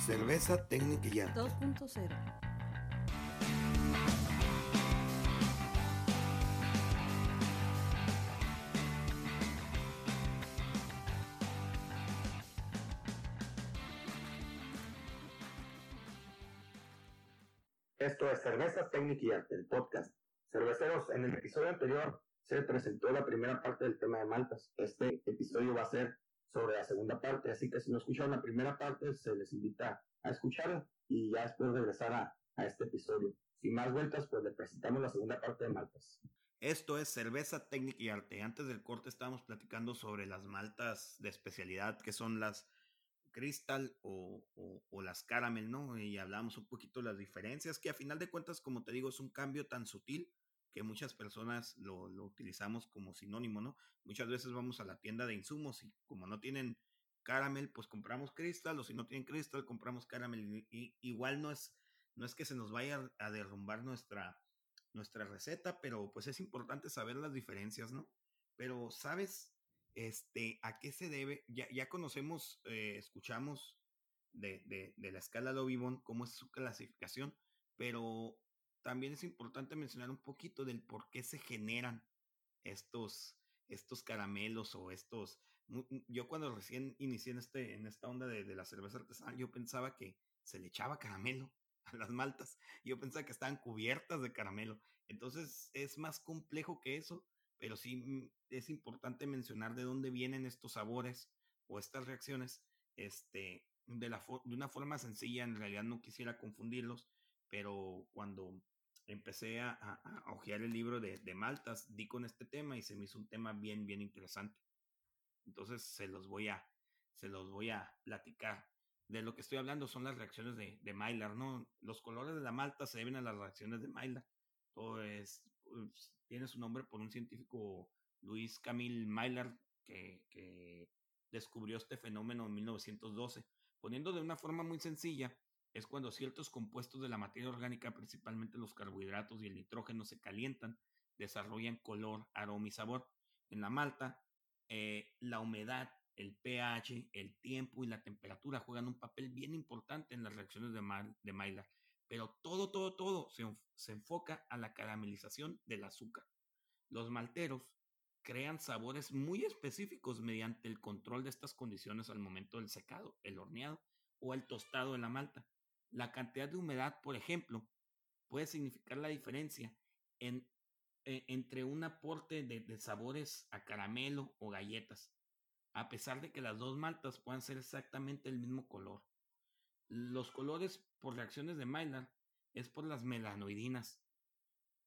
Cerveza técnica ya. 2.0. Esto es Cerveza Técnica y Arte, el podcast. Cerveceros, en el episodio anterior se presentó la primera parte del tema de maltas. Este episodio va a ser sobre la segunda parte, así que si no escucharon la primera parte, se les invita a escucharla y ya después regresar a, a este episodio. Sin más vueltas, pues le presentamos la segunda parte de maltas. Esto es Cerveza Técnica y Arte. Antes del corte estábamos platicando sobre las maltas de especialidad, que son las Crystal o, o, las Caramel, ¿no? Y hablamos un poquito de las diferencias, que a final de cuentas, como te digo, es un cambio tan sutil que muchas personas lo, lo, utilizamos como sinónimo, ¿no? Muchas veces vamos a la tienda de insumos y como no tienen caramel, pues compramos Crystal, o si no tienen Crystal, compramos caramel. Y, igual no es, no es que se nos vaya a derrumbar nuestra, nuestra receta, pero pues es importante saber las diferencias, ¿no? Pero, ¿sabes? Este, ¿a qué se debe? Ya, ya conocemos, eh, escuchamos de, de, de, la escala Lovibon, cómo es su clasificación, pero también es importante mencionar un poquito del por qué se generan estos, estos caramelos o estos... Yo cuando recién inicié en, este, en esta onda de, de la cerveza artesanal, yo pensaba que se le echaba caramelo a las maltas. Yo pensaba que estaban cubiertas de caramelo. Entonces es más complejo que eso pero sí mm, es importante mencionar de dónde vienen estos sabores o estas reacciones, este, de, la de una forma sencilla, en realidad no quisiera confundirlos, pero cuando empecé a, a, ojear el libro de, de, Maltas, di con este tema y se me hizo un tema bien, bien interesante. Entonces se los voy a, se los voy a platicar. De lo que estoy hablando son las reacciones de, de Maillard, ¿no? Los colores de la malta se deben a las reacciones de Maillard. Todo es, pues, tiene su nombre por un científico, Luis Camille Maillard, que, que descubrió este fenómeno en 1912. Poniendo de una forma muy sencilla, es cuando ciertos compuestos de la materia orgánica, principalmente los carbohidratos y el nitrógeno, se calientan, desarrollan color, aroma y sabor. En la malta, eh, la humedad, el pH, el tiempo y la temperatura juegan un papel bien importante en las reacciones de, de Maillard pero todo, todo, todo se, se enfoca a la caramelización del azúcar. Los malteros crean sabores muy específicos mediante el control de estas condiciones al momento del secado, el horneado o el tostado de la malta. La cantidad de humedad, por ejemplo, puede significar la diferencia en, e, entre un aporte de, sabores a caramelo o galletas, a pesar de que las dos maltas puedan ser exactamente el mismo color. Los colores por reacciones de Maillard es por las melanoidinas.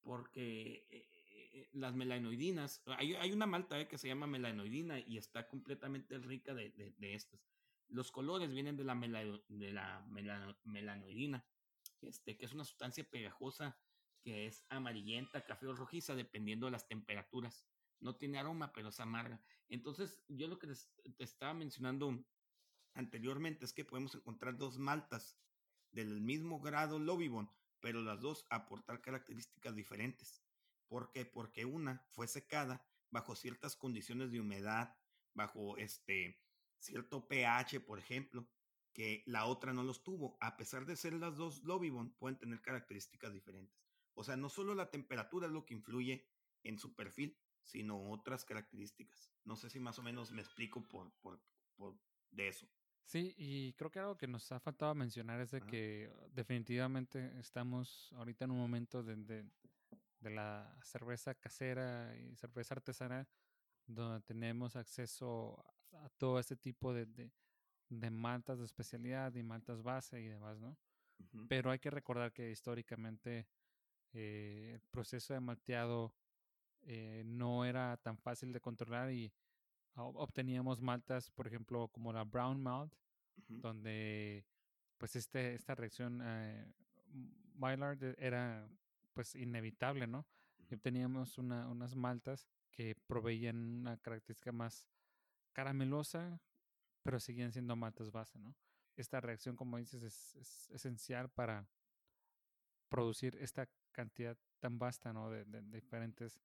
Porque eh, eh, las melanoidinas, hay, hay una malta eh, que se llama melanoidina y está completamente rica de, de, de estas. Los colores vienen de la, de la melanoidina, este, que es una sustancia pegajosa que es amarillenta, café o rojiza, dependiendo de las temperaturas. No tiene aroma, pero es amarga. Entonces, yo lo que te estaba mencionando anteriormente es que podemos encontrar dos maltas del mismo grado Lobibon, pero las dos aportar características diferentes. ¿Por qué? Porque una fue secada bajo ciertas condiciones de humedad, bajo este cierto pH, por ejemplo, que la otra no los tuvo. A pesar de ser las dos Lobibon, pueden tener características diferentes. O sea, no solo la temperatura es lo que influye en su perfil, sino otras características. No sé si más o menos me explico por, por, por de eso. Sí, y creo que algo que nos ha faltado mencionar es de que definitivamente estamos ahorita en un momento de, de, de, la cerveza casera y cerveza artesana donde tenemos acceso a, todo este tipo de, de, de, maltas de especialidad y maltas base y demás, ¿no? Uh -huh. Pero hay que recordar que históricamente eh, el proceso de malteado eh, no era tan fácil de controlar y obteníamos maltas, por ejemplo, como la brown malt, uh -huh. donde pues este, esta reacción eh, Maillard era pues inevitable, ¿no? Uh -huh. Obteníamos una, unas maltas que proveían una característica más caramelosa, pero seguían siendo maltas base, ¿no? Esta reacción, como dices, es, es esencial para producir esta cantidad tan vasta, ¿no? De, de, de diferentes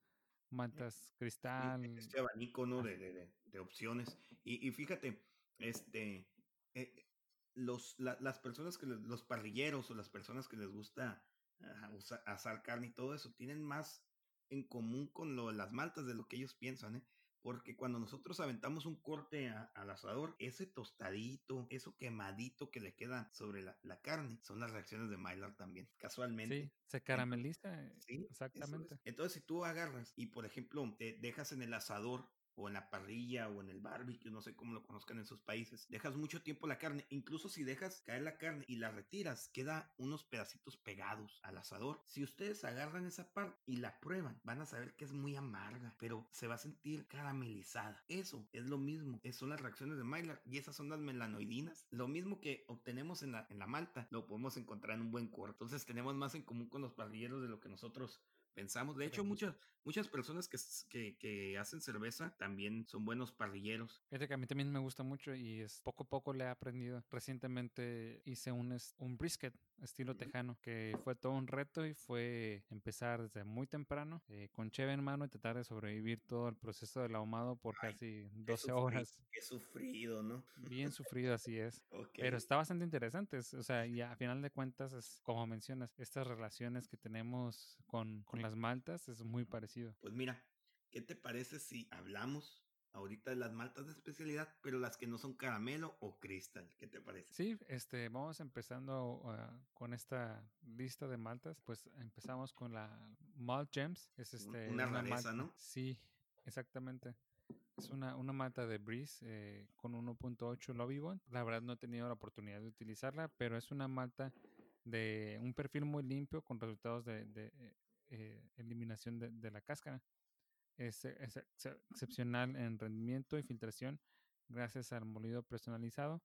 mantas cristal. Este abanico, ¿no? De, de, de opciones. Y, y, fíjate, este, eh, los, las personas que los parrilleros o las personas que les gusta asar carne y todo eso tienen más en común con lo las maltas de lo que ellos piensan, ¿eh? Porque cuando nosotros aventamos un corte al asador, ese tostadito, eso quemadito que le queda sobre la, carne, son las reacciones de Maillard también, casualmente. Sí, se carameliza. Sí, exactamente. Entonces, si tú agarras y, por ejemplo, te dejas en el asador o en la parrilla o en el barbecue, no sé cómo lo conozcan en sus países. Dejas mucho tiempo la carne, incluso si dejas caer la carne y la retiras, queda unos pedacitos pegados al asador. Si ustedes agarran esa parte y la prueban, van a saber que es muy amarga, pero se va a sentir caramelizada. Eso es lo mismo, esas son las reacciones de Maillard y esas son las melanoidinas. Lo mismo que obtenemos en la, en la malta, lo podemos encontrar en un buen corte. Entonces tenemos más en común con los parrilleros de lo que nosotros pensamos. De hecho, muchas, muchas personas que, que, hacen cerveza también son buenos parrilleros. Fíjate que a mí también me gusta mucho y es poco a poco le he aprendido. Recientemente hice un, un brisket estilo tejano, que fue todo un reto y fue empezar desde muy temprano, eh, con cheve en mano y tratar de sobrevivir todo el proceso del ahumado por casi 12 horas. Qué sufrido, ¿no? Bien sufrido, así es. Pero está bastante interesante, o sea, y a final de cuentas, es, como mencionas, estas relaciones que tenemos con, con las maltas es muy parecido. Pues mira, ¿qué te parece si hablamos ahorita de las maltas de especialidad, pero las que no son caramelo o cristal? ¿Qué te parece? Sí, este, vamos empezando ah, con esta lista de maltas. Pues empezamos con la Malt Gems. Es este, una, rareza, ¿no? Sí, exactamente. Es una, una malta de Breeze eh, con 1.8 Lobby Bond. La verdad no he tenido la oportunidad de utilizarla, pero es una malta de un perfil muy limpio con resultados de, de eh, eliminación de, la cáscara. Es, excepcional en rendimiento y filtración gracias al molido personalizado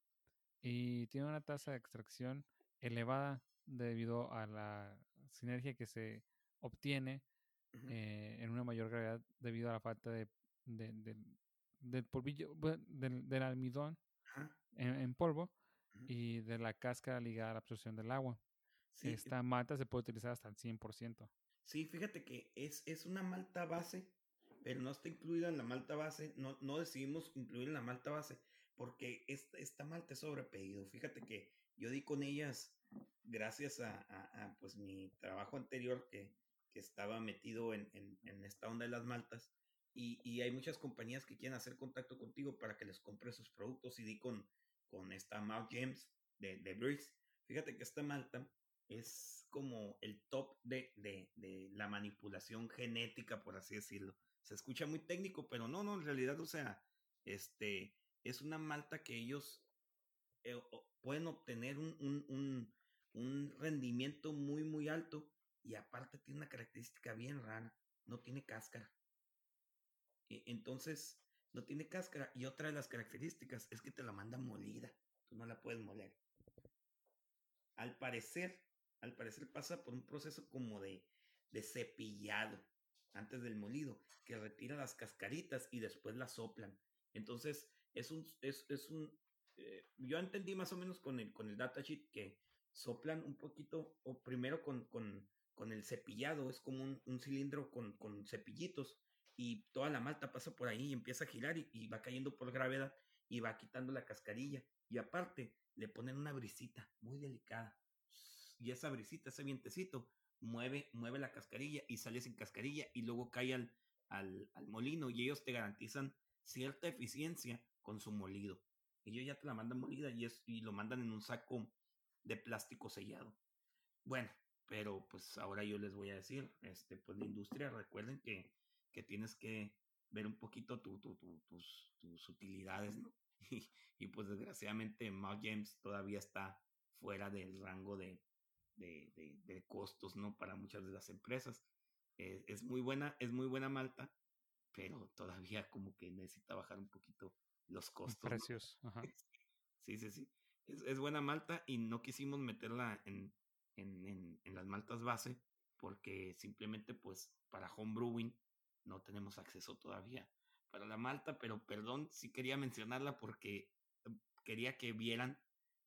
y tiene una tasa de extracción elevada debido a la sinergia que se obtiene eh, en una mayor gravedad debido a la falta de, del polvillo del, almidón en, polvo y de la cáscara ligada a la absorción del agua. Esta malta se puede utilizar hasta el 100%. Sí, fíjate que es, es una malta base, pero no está incluida en la malta base. No, no decidimos incluir en la malta base porque esta, esta malta es sobrepedido. Fíjate que yo di con ellas gracias a, pues mi trabajo anterior que, que estaba metido en, en, esta onda de las maltas. Y, y, hay muchas compañías que quieren hacer contacto contigo para que les compres sus productos y di con, con esta Mount James de, de Briggs. Fíjate que esta malta es como el top de, de, la manipulación genética, por así decirlo. Se escucha muy técnico, pero no, no, en realidad, o sea, este, es una malta que ellos eh, pueden obtener un, un, un, rendimiento muy, muy alto y aparte tiene una característica bien rara, no tiene cáscara. E, entonces, no tiene cáscara y otra de las características es que te la manda molida, tú no la puedes moler. Al parecer, al parecer pasa por un proceso como de, de cepillado antes del molido, que retira las cascaritas y después las soplan. Entonces, es un, es, es un, eh, yo entendí más o menos con el, con el datasheet que soplan un poquito, o primero con, con, con el cepillado, es como un, cilindro con, con, cepillitos, y toda la malta pasa por ahí y empieza a girar y, va cayendo por gravedad y va quitando la cascarilla. Y aparte, le ponen una brisita muy delicada y esa brisita, ese vientecito, mueve, mueve la cascarilla y sale sin cascarilla y luego cae al, al, molino y ellos te garantizan cierta eficiencia con su molido. Ellos ya te la mandan molida y, es, y lo mandan en un saco de plástico sellado. Bueno, pero pues ahora yo les voy a decir, este, pues la industria, recuerden que, que tienes que ver un poquito tu, tu, tus, tus, utilidades, ¿no? Y, pues desgraciadamente Mount James todavía está fuera del rango de, de, costos, ¿no? Para muchas de las empresas. Eh, es muy buena, es muy buena Malta, pero todavía como que necesita bajar un poquito los costos. Precios. Sí, sí, sí. Es, buena Malta y no quisimos meterla en, en, en, las maltas base porque simplemente pues para home brewing no tenemos acceso todavía para la malta, pero perdón, sí quería mencionarla porque em, quería que vieran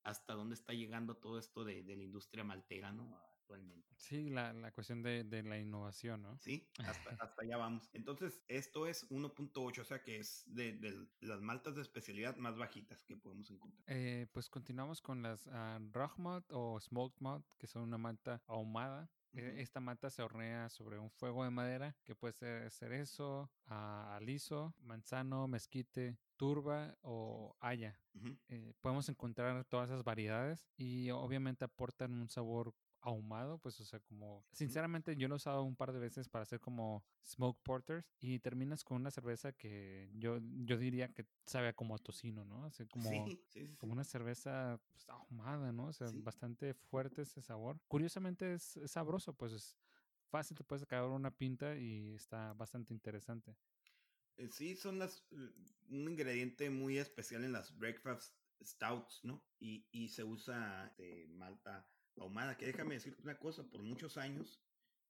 hasta dónde está llegando todo esto de, la industria maltera, ¿no? actualmente. Sí, la, la cuestión de, de, la innovación, ¿no? Sí, hasta, hasta allá vamos. Entonces, esto es 1.8, o sea que es de, de, las maltas de especialidad más bajitas que podemos encontrar. Eh, pues continuamos con las uh, Malt o Smoked Malt, que son una malta ahumada. Uh -huh. Esta malta se hornea sobre un fuego de madera, que puede ser cerezo, uh, aliso, manzano, mezquite, turba o haya. Uh -huh. eh, podemos encontrar todas esas variedades y obviamente aportan un sabor ahumado, pues o sea, como sinceramente yo lo he usado un par de veces para hacer como smoke porters y terminas con una cerveza que yo, yo diría que sabe como a tocino, ¿no? Sea, como, sí, sí, sí. como una cerveza pues, ahumada, ¿no? O sea, bastante fuerte ese sabor. Curiosamente es, es sabroso, pues es fácil, te puedes sacar una pinta y está bastante interesante. Eh, sí, son las un ingrediente muy especial en las breakfast stouts, ¿no? Y, y se usa de malta ahumada, que déjame decirte una cosa, por muchos años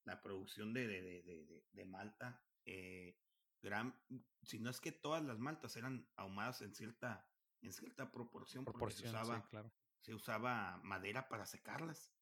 la producción de, de, de, de, de malta, eh, gran, si no es que todas las maltas eran ahumadas en cierta, en cierta proporción, proporción porque se usaba, sí, claro. se usaba madera para secarlas,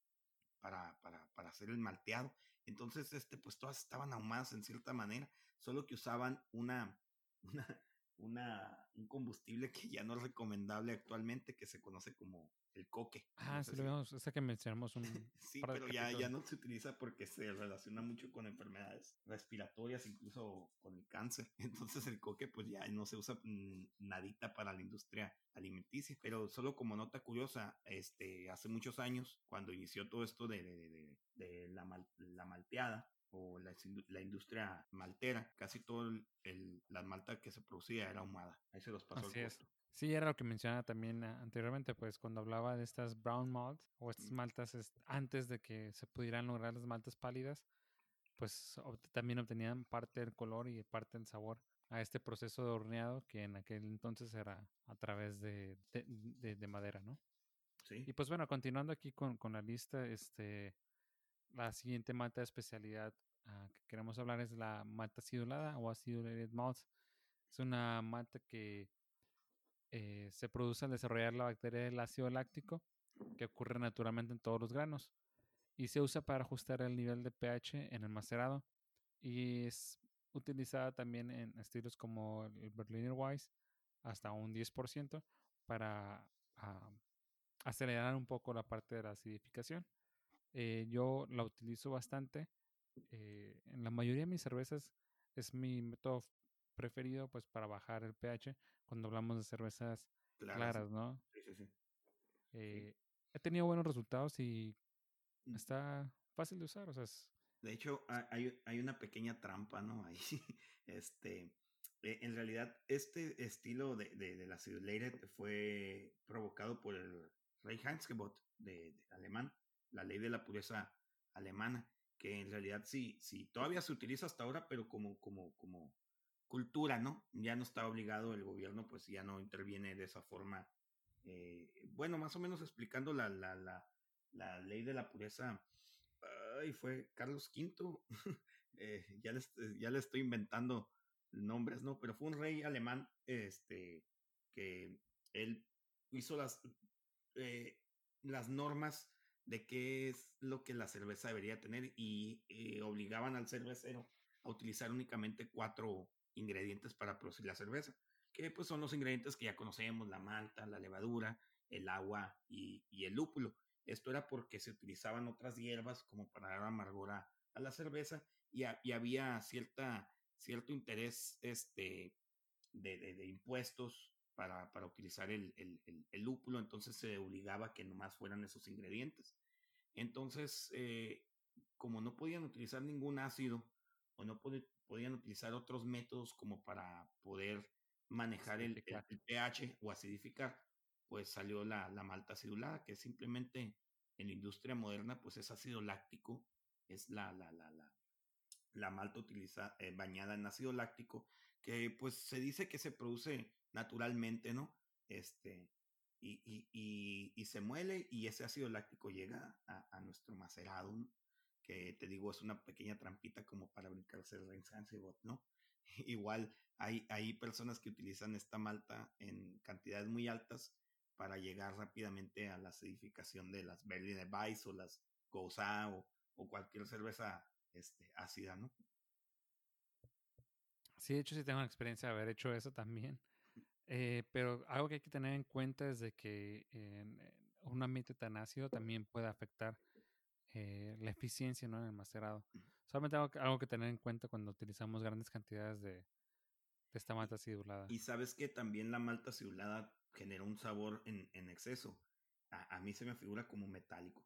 para, para, para hacer el malteado. Entonces, este, pues todas estaban ahumadas en cierta manera, solo que usaban una, una, una, un combustible que ya no es recomendable actualmente, que se conoce como el coque. Ah, no sí, sé lo si- ese que mencionamos un Sí, pero ya, ya no se utiliza porque se relaciona mucho con enfermedades respiratorias, incluso con el cáncer. Entonces el coque pues ya no se usa mm, nadita para la industria alimenticia. Pero solo como nota curiosa, este, hace muchos años, cuando inició todo esto de, de, de- de la, mal- la malteada, o la, la industria maltera, casi todo el, el- la malta que se producía era ahumada. Ahí se los pasó Así el costo. Sí, era lo que mencionaba también ah, anteriormente, pues cuando hablaba de estas brown malt o estas maltas es- antes de que se pudieran lograr las maltas pálidas, pues obt- también obtenían parte del color y parte del sabor a este proceso de horneado que en aquel entonces era a través de, de, de- de madera, ¿no? Sí. Y pues bueno, continuando aquí con, con la lista, este, la siguiente malta de especialidad ah, que queremos hablar es la malta acidulada o acidulated malt. Es una malta que eh, se produce al desarrollar la bacteria del ácido láctico, que ocurre naturalmente en todos los granos, y se usa para ajustar el nivel de pH en el macerado, y es utilizada también en estilos como el Berliner Weiss, hasta un 10%, para ah, acelerar un poco la parte de la acidificación. Eh, yo la utilizo bastante. eh, en la mayoría de mis cervezas es mi método preferido pues para bajar el pH cuando hablamos de cervezas Claras, claras, ¿no? Sí, sí, sí. Eh, he tenido buenos resultados y Mm. está fácil de usar, o sea, es- De hecho, ha- hay, hay una pequeña trampa, ¿no? Ahí, este, eh, en realidad, este estilo de, de, de la Acidulated fue provocado por el Reinheitsgebot de, de alemán, la ley de la pureza alemana, que en realidad sí, sí, todavía se utiliza hasta ahora, pero como, como, como cultura, ¿no? Ya no está obligado el gobierno, pues ya no interviene de esa forma. eh, bueno, más o menos explicando la, la, la, la ley de la pureza ay, fue Carlos V, eh, ya, les, ya le estoy inventando nombres, ¿no? Pero fue un rey alemán, este, que él hizo las, eh, las normas de qué es lo que la cerveza debería tener y obligaban al cervecero a utilizar únicamente cuatro ingredientes para producir la cerveza, que pues son los ingredientes que ya conocemos, la malta, la levadura, el agua y, el lúpulo. Esto era porque se utilizaban otras hierbas como para dar amargor a, la cerveza y, a- y había cierta, cierto interés este, de, de- impuestos para, para utilizar el, el- lúpulo, entonces se obligaba que nomás fueran esos ingredientes. Entonces, eh, como no podían utilizar ningún ácido o no podi- podían utilizar otros métodos como para poder manejar el, el- Acidificar. el pH o acidificar, pues salió la, la malta acidulada, que simplemente en la industria moderna, pues es ácido láctico, es la, la, la, la, la malta utiliza, eh, bañada en ácido láctico, que pues se dice que se produce naturalmente, ¿no? Este, y, y, y, y se muele y ese ácido láctico llega a, a nuestro macerado, ¿no? Que te digo es una pequeña trampita como para brincarse el Reinsansebot, ¿no? Igual hay, hay personas que utilizan esta malta en cantidades muy altas para llegar rápidamente a la acidificación de las Berliner Weiss o las Gouza o, cualquier cerveza este, ácida, ¿no? Sí, de hecho sí tengo la experiencia de haber hecho eso también. Eh, pero algo que hay que tener en cuenta es de que un ambiente tan ácido también puede afectar eh, la eficiencia ¿no? en el macerado. Solamente algo, algo, que tener en cuenta cuando utilizamos grandes cantidades de, de esta malta acidulada. Y sabes que también la malta acidulada genera un sabor en, en exceso. A, a, mí se me figura como metálico,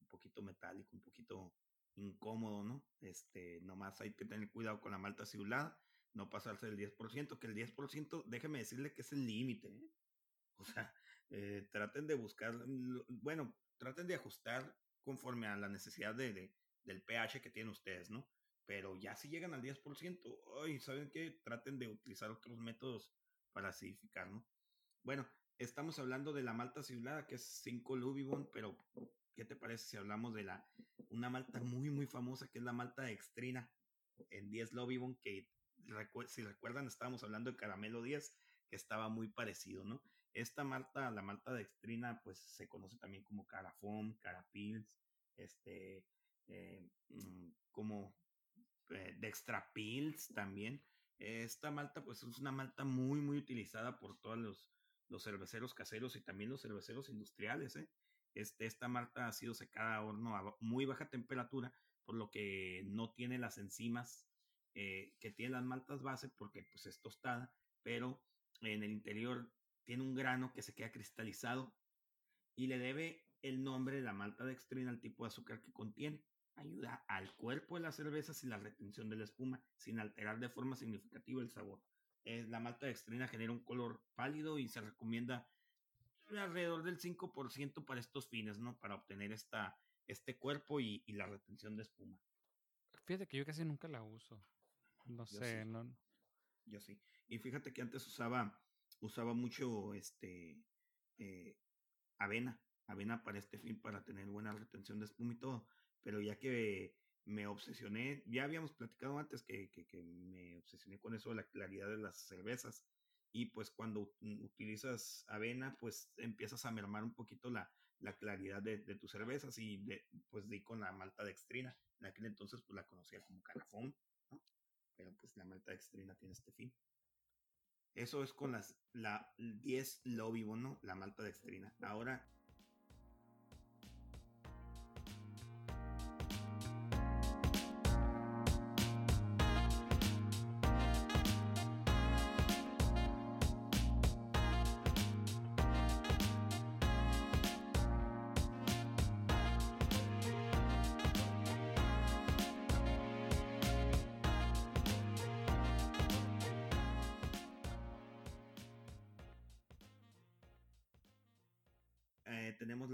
un poquito metálico, un poquito incómodo, ¿no? Este, nomás hay que tener cuidado con la malta acidulada no pasarse del 10%, que el 10%, déjeme decirle que es el límite. ¿eh? O sea, eh, traten de buscar, bueno, traten de ajustar conforme a la necesidad de, de, del pH que tienen ustedes, ¿no? Pero ya si llegan al 10%, hoy ¿saben qué? Traten de utilizar otros métodos para acidificar, ¿no? Bueno, estamos hablando de la malta acidulada, que es 5 Lubibon, pero ¿qué te parece si hablamos de la una malta muy, muy famosa, que es la malta de extrina en 10 Lubibon, que si recuerdan, estábamos hablando de Caramelo 10, que estaba muy parecido, ¿no? Esta malta, la malta de extrina, pues se conoce también como Carafón, Carapils, este, eh, mm, como eh, Dextrapils también. Esta malta, pues es una malta muy, muy utilizada por todos los, los cerveceros caseros y también los cerveceros industriales, ¿eh? Este, esta malta ha sido secada a horno a muy baja temperatura, por lo que no tiene las enzimas eh, que tiene las maltas base porque pues es tostada, pero en el interior tiene un grano que se queda cristalizado y le debe el nombre de la malta dextrina al tipo de azúcar que contiene. Ayuda al cuerpo de la cerveza sin la retención de la espuma, sin alterar de forma significativa el sabor. Eh, la malta dextrina genera un color pálido y se recomienda alrededor del 5% para estos fines, ¿no? Para obtener esta, este cuerpo y, y la retención de espuma. Fíjate que yo casi nunca la uso. No sé, no. Yo sí. Y fíjate que antes usaba, usaba mucho este eh, avena, avena para este fin, para tener buena retención de espuma y todo. Pero ya que me obsesioné, ya habíamos platicado antes que, que, me obsesioné con eso de la claridad de las cervezas. Y pues cuando utilizas avena, pues empiezas a mermar un poquito la, la claridad de, de, tus cervezas y pues di con la malta dextrina. En aquel entonces pues la conocía como carafón pero pues la malta extrina tiene este fin. Eso es con las la 10 lobby ¿no? La malta dextrina. Ahora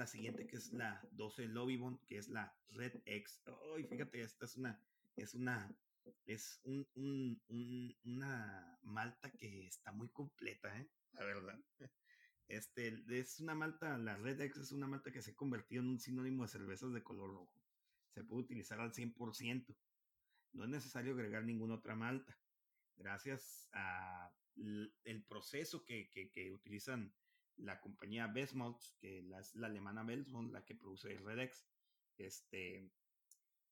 la siguiente que es la 12 Lobibon, que es la Red X. Ay, fíjate, esta es una, es una, es un, un, una malta que está muy completa, ¿eh? La verdad. Este, es una malta, la Red X es una malta que se ha convertido en un sinónimo de cervezas de color rojo. Se puede utilizar al 100%. No es necesario agregar ninguna otra malta. Gracias a el proceso que, que, que utilizan la compañía Besmalt, que es la alemana Besmalt, la que produce Redex, este,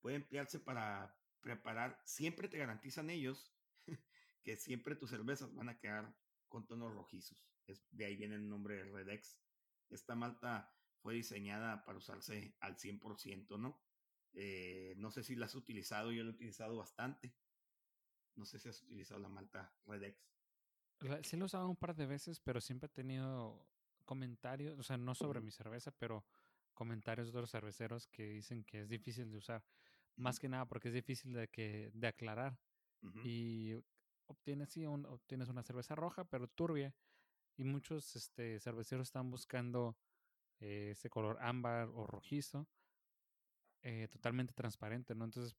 puede emplearse para preparar, siempre te garantizan ellos que siempre tus cervezas van a quedar con tonos rojizos. Es, de ahí viene el nombre de Redex. Esta malta fue diseñada para usarse al 100%, ¿no? Eh, no sé si la has utilizado, yo la he utilizado bastante. No sé si has utilizado la malta Redex. Sí lo he usado un par de veces, pero siempre he tenido comentarios, o sea, no sobre mi cerveza, pero comentarios de otros cerveceros que dicen que es difícil de usar. Más que nada porque es difícil de, que, de aclarar. Y obtienes, sí, un, obtienes una cerveza roja, pero turbia. Y muchos este, cerveceros están buscando eh, ese color ámbar o rojizo. Eh, totalmente transparente, ¿no? Entonces,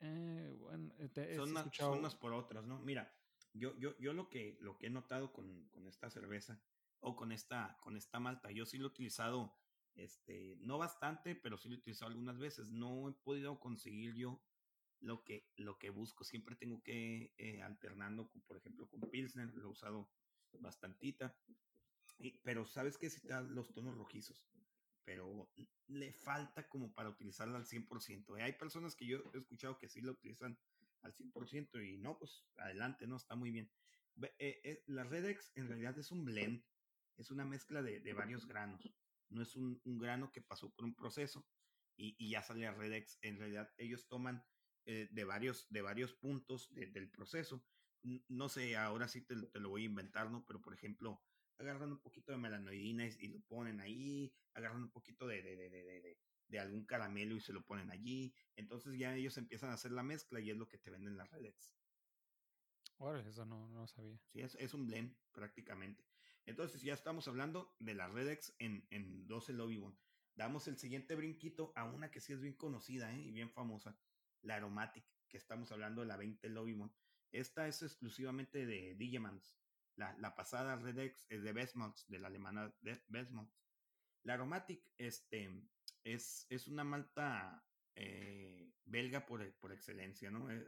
eh, bueno, te, son, unas, son, unas, por otras, ¿no? Mira, yo, yo, yo lo, que, lo que he notado con, con esta cerveza o con esta, con esta malta. Yo sí lo he utilizado, este, no bastante, pero sí lo he utilizado algunas veces. No he podido conseguir yo lo que, lo que busco. Siempre tengo que eh, alternando, por ejemplo, con Pilsner, lo he usado bastantita. Y, pero sabes que si te los tonos rojizos. pero le falta como para utilizarla al 100%. ¿eh? Hay personas que yo he escuchado que sí la utilizan al 100% y no, pues adelante, ¿no? Está muy bien. Eh, eh, la Redex en realidad es un blend, es una mezcla de, varios granos, no es un, grano que pasó por un proceso y, ya sale a Redex. En realidad ellos toman de, varios, de varios puntos del proceso. No sé, ahora sí te, te, lo voy a inventar, ¿no? Pero por ejemplo, agarran un poquito de melanoidina y, lo ponen ahí, agarran un poquito de, de, de, de, algún caramelo y se lo ponen allí. Entonces ya ellos empiezan a hacer la mezcla y es lo que te venden las Redex. Bueno, eso no, no sabía. Sí, es, es, un blend prácticamente. Entonces ya estamos hablando de la Redex en, en 12 Lobby. Damos el siguiente brinquito a una que sí es bien conocida ¿eh? y bien famosa, la Aromatic, que estamos hablando de la 20 Lobby. Esta es exclusivamente de Digemans la, pasada Redex es de Bestmonts, de la alemana de La Aromatic este, es, es una malta eh, belga por, por, excelencia, ¿no? Eh,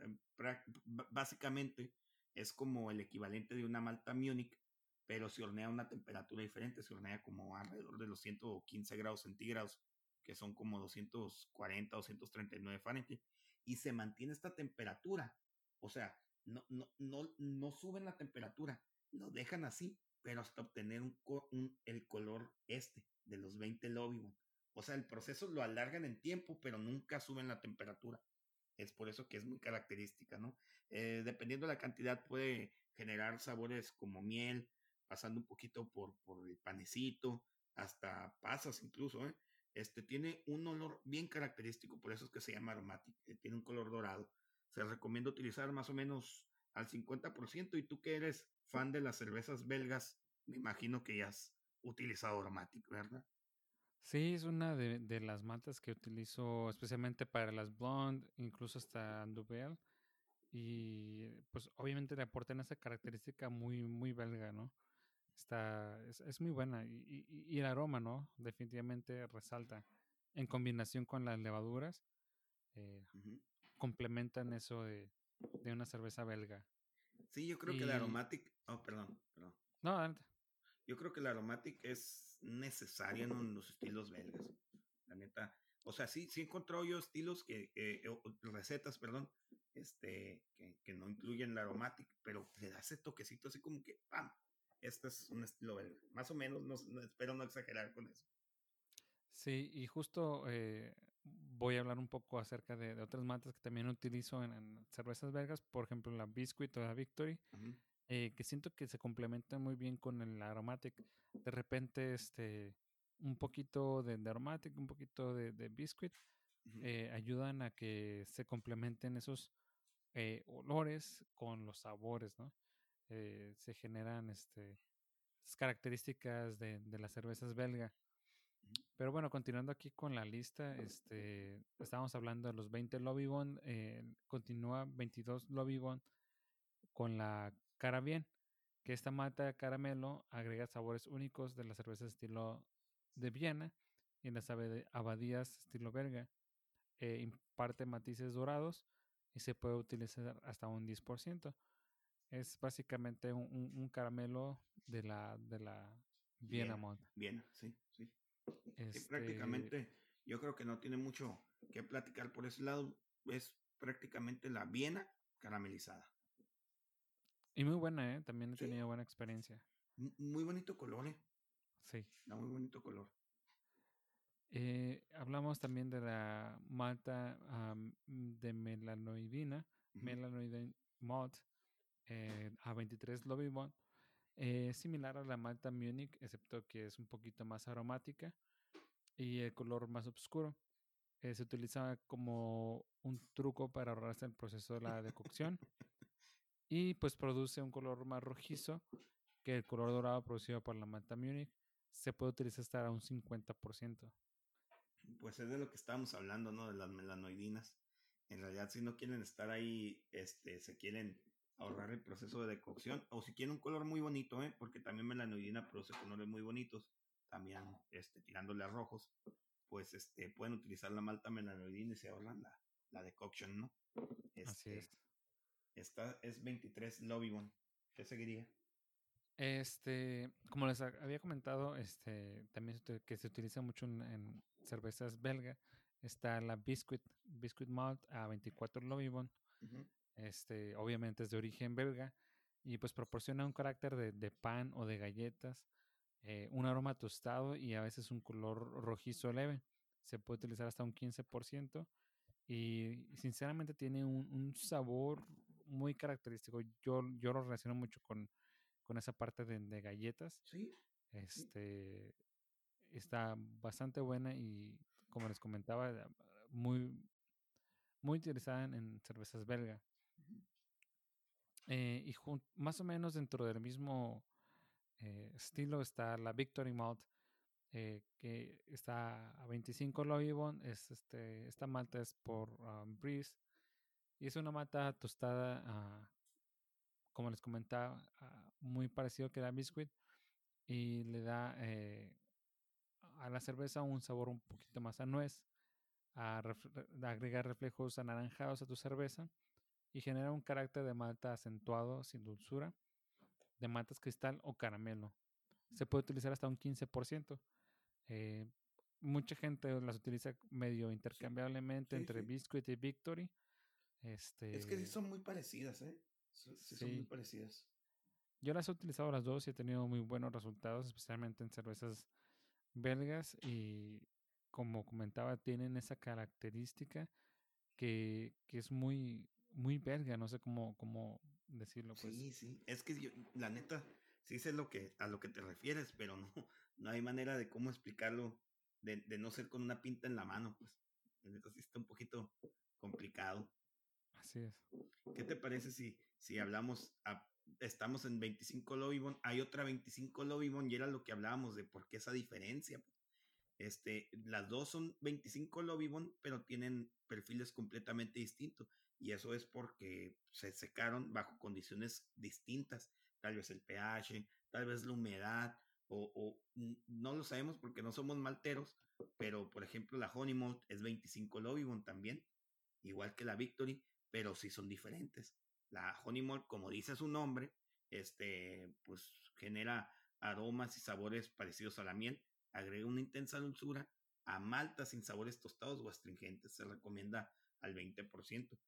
básicamente es como el equivalente de una malta Munich, pero se hornea a una temperatura diferente, se hornea como alrededor de los 115 grados centígrados, que son como 240 o 239 Fahrenheit, y se mantiene esta temperatura. O sea, no, no, no, no suben la temperatura, lo dejan así, pero hasta obtener el color este de los 20 lobby. O sea, el proceso lo alargan en tiempo, pero nunca suben la temperatura. Es por eso que es muy característica, ¿no? Eh, dependiendo de la cantidad, puede generar sabores como miel, pasando un poquito por, por el panecito, hasta pasas incluso, ¿eh? Este tiene un olor bien característico, por eso es que se llama aromático, eh, tiene un color dorado. Se recomienda utilizar más o menos al 50%. Y tú que eres fan de las cervezas belgas, me imagino que ya has utilizado Aromatic, ¿verdad? Sí, es una de, las matas que utilizo especialmente para las blonde, incluso hasta Duvel. Y pues obviamente le aportan esa característica muy, muy belga, ¿no? Está, es, muy buena. Y, el aroma, ¿no? Definitivamente resalta. En combinación con las levaduras, eh, complementan eso de, de una cerveza belga. Sí, yo creo que la aromatic. Oh, perdón, perdón. No, adelante. Yo creo que la aromatic es necesaria en los estilos belgas. La neta. O sea, sí, sí he encontrado yo estilos que, recetas, perdón, este, que, que, no incluyen la aromatic, pero le da ese toquecito así como que, ¡pam! Este es un estilo belga. Más o menos, no, espero no exagerar con eso. Sí, y justo eh, voy a hablar un poco acerca de, otras matas que también utilizo en, cervezas belgas, por ejemplo la Biscuit o la Victory, eh, que siento que se complementan muy bien con el Aromatic. De repente, este, un poquito de, Aromatic, un poquito de, Biscuit, eh, ayudan a que se complementen esos olores con los sabores, ¿no? Se generan este, características de, de las cervezas belgas. Pero bueno, continuando aquí con la lista, este, estábamos hablando de los 20 Lobby Bond, eh, continúa 22 Lobby Bond con la cara bien, que esta mata caramelo agrega sabores únicos de las cervezas estilo de Viena y en las abadías estilo belga. Eh, imparte matices dorados y se puede utilizar hasta un 10%. Es básicamente un, caramelo de la, de la Viena Mod. Viena, sí, sí. Este prácticamente, yo creo que no tiene mucho que platicar por ese lado. Es prácticamente la Viena caramelizada. Y muy buena, ¿eh? También he tenido buena experiencia. muy bonito color, ¿eh? Sí. Da muy bonito color. Eh, hablamos también de la malta de melanoidina, melanoidin malt, eh, A23 Lobby Bond, es similar a la malta Munich, excepto que es un poquito más aromática y el color más oscuro. Eh, se utiliza como un truco para ahorrarse el proceso de la decocción y pues produce un color más rojizo que el color dorado producido por la malta Munich. Se puede utilizar hasta un 50%. Pues es de lo que estábamos hablando, ¿no? De las melanoidinas. En realidad, si no quieren estar ahí, este, se quieren ahorrar el proceso de decocción. O si quieren un color muy bonito, ¿eh? porque también melanoidina produce colores muy bonitos, también este, tirándole a rojos, pues este, pueden utilizar la malta melanoidina y se ahorran la, la decoction, ¿no? Así este, es. Esta es 23 Lobby One. ¿Qué seguiría? Este, como les había comentado, este, también que se utiliza mucho en, cervezas belga, está la Biscuit, Biscuit Malt a 24 Lobibon. Este, obviamente es de origen belga y pues proporciona un carácter de, pan o de galletas, eh, un aroma tostado y a veces un color rojizo leve. Se puede utilizar hasta un 15% y sinceramente tiene un, sabor muy característico. Yo, yo lo relaciono mucho con, con esa parte de, galletas. Sí. Este está bastante buena y como les comentaba, muy, muy utilizada en, cervezas belga. Eh, y más o menos dentro del mismo eh, estilo está la Victory Malt, eh, que está a 25 Loibon. Es este, esta malta es por um, Breeze y es una malta tostada, como les comentaba, muy parecido que la Biscuit y le da a la cerveza un sabor un poquito más a nuez, a, agregar reflejos anaranjados a tu cerveza y genera un carácter de malta acentuado sin dulzura, de maltas cristal o caramelo. Se puede utilizar hasta un 15%. Eh, mucha gente las utiliza medio intercambiablemente entre Biscuit y Victory. Este, es que sí son muy parecidas, ¿eh? Sí, son muy parecidas. Yo las he utilizado las dos y he tenido muy buenos resultados, especialmente en cervezas belgas y como comentaba, tienen esa característica que, que es muy, muy belga, no sé cómo, cómo decirlo. Pues. Sí, sí, es que yo, la neta, sí sé lo que, a lo que te refieres, pero no, no hay manera de cómo explicarlo, de, de no ser con una pinta en la mano, pues. Entonces está un poquito complicado. Así es. ¿Qué te parece si, si hablamos, estamos en 25 Lobibon, hay otra 25 Lobibon y era lo que hablábamos de por qué esa diferencia? Este, las dos son 25 Lobibon, pero tienen perfiles completamente distintos. Y eso es porque se secaron bajo condiciones distintas. Tal vez el pH, tal vez la humedad, o, no lo sabemos porque no somos malteros, pero por ejemplo la Honey Malt es 25 Lobibon también, igual que la Victory, pero sí son diferentes. La Honey Malt, como dice su nombre, este, pues genera aromas y sabores parecidos a la miel, agrega una intensa dulzura a maltas sin sabores tostados o astringentes, se recomienda al 20%.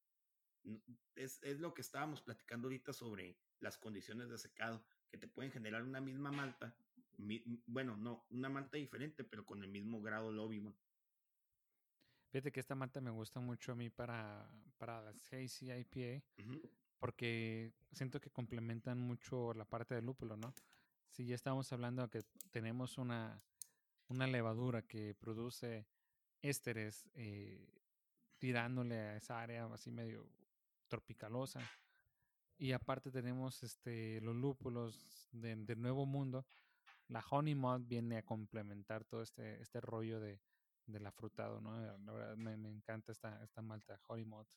Es, es lo que estábamos platicando ahorita sobre las condiciones de secado, que te pueden generar una misma malta, bueno, no, una malta diferente, pero con el mismo grado Lobimon. Fíjate que esta malta me gusta mucho a mí para, para las Hazy IPA, porque siento que complementan mucho la parte del lúpulo, ¿no? Si ya estamos hablando de que tenemos una, una levadura que produce ésteres eh, tirándole a esa área así medio tropicalosa. Y aparte tenemos este, los lúpulos de, Nuevo Mundo. La Honey Malt viene a complementar todo este, este rollo de, del afrutado, ¿no? La verdad me, encanta esta, esta malta Honey Malt.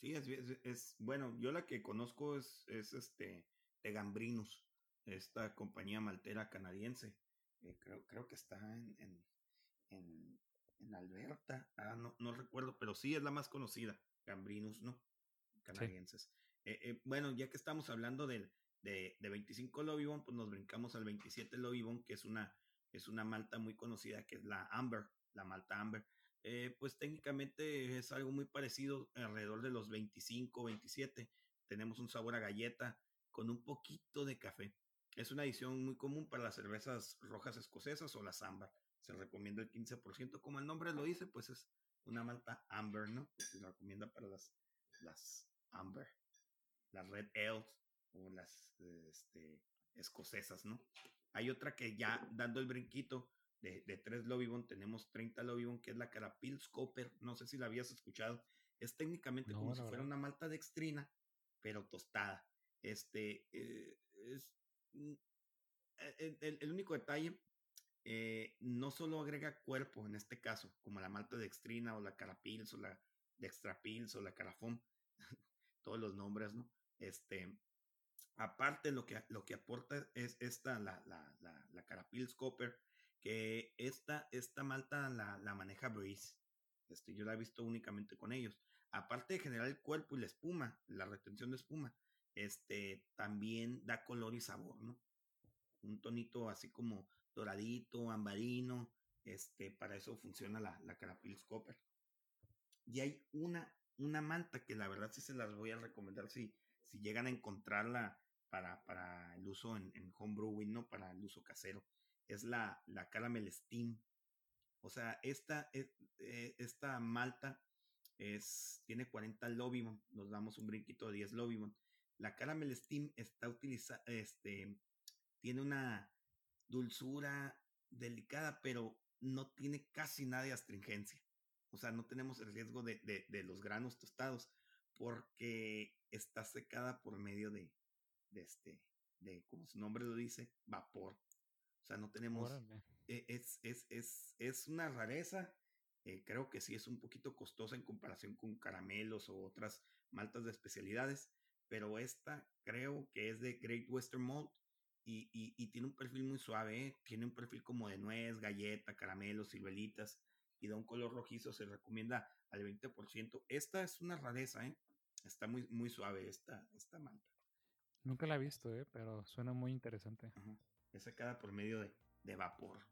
Sí, es, es, bueno, yo la que conozco es, es este de Gambrinus, esta compañía maltera canadiense. Eh, creo, creo que está en, en, en, en Alberta. Ah, no, no recuerdo, pero sí es la más conocida, Gambrinus, ¿no? Canadienses. Eh, eh, bueno, ya que estamos hablando del, de, de 25 Lobibon, pues nos brincamos al 27 Lobibon, que es una, es una malta muy conocida, que es la Amber, la malta Amber. Eh, pues técnicamente es algo muy parecido, alrededor de los 25, 27. Tenemos un sabor a galleta con un poquito de café. Es una adición muy común para las cervezas rojas escocesas o las amber. Se recomienda el 15%, como el nombre lo dice, pues es una malta amber, ¿no? Se recomienda para las, las amber, las red ales o las este, escocesas, ¿no? Hay otra que ya dando el brinquito de, de tres Lobibon, tenemos 30 Lobibon, que es la Carapils Copper, no sé si la habías escuchado, es técnicamente como si fuera una malta dextrina, pero tostada. Este, eh, es, mm, e, e, el, único detalle, eh, no solo agrega cuerpo en este caso, como la malta dextrina o la Carapils o la Dextrapils o la Carafón, todos los nombres, ¿no? Este, aparte lo que, lo que aporta es esta, la, la, la, la Carapils Copper, que esta, esta malta la, la maneja Breeze. Este, yo la he visto únicamente con ellos. Aparte de generar el cuerpo y la espuma, la retención de espuma, este, también da color y sabor, ¿no? un tonito así como doradito, ambarino, este, para eso funciona la, la Carapils Copper. Y hay una, una manta que la verdad sí se las voy a recomendar si, si llegan a encontrarla para, para el uso en, en homebrewing, ¿no? Para el uso casero. Es la, la Caramel Steam. O sea, esta, eh, esta malta es, tiene 40 Lobimon. Nos damos un brinquito de 10 Lobimon. La Caramel Steam está utilizada, este, tiene una dulzura delicada, pero no tiene casi nada de astringencia. O sea, no tenemos el riesgo de, de, los granos tostados porque está secada por medio de, de este, de como su nombre lo dice, vapor. O sea, no tenemos, e, es, es, es, es, una rareza. Eh, creo que sí es un poquito costosa en comparación con caramelos o otras maltas de especialidades, pero esta creo que es de Great Western Malt y, y, tiene un perfil muy suave, ¿eh? tiene un perfil como de nuez, galleta, caramelos, ciruelitas y da un color rojizo, se recomienda al 20%. Esta es una rareza, ¿eh? está muy, muy suave esta, esta malta. Nunca la he visto, ¿eh? pero suena muy interesante. Es sacada por medio de, de vapor.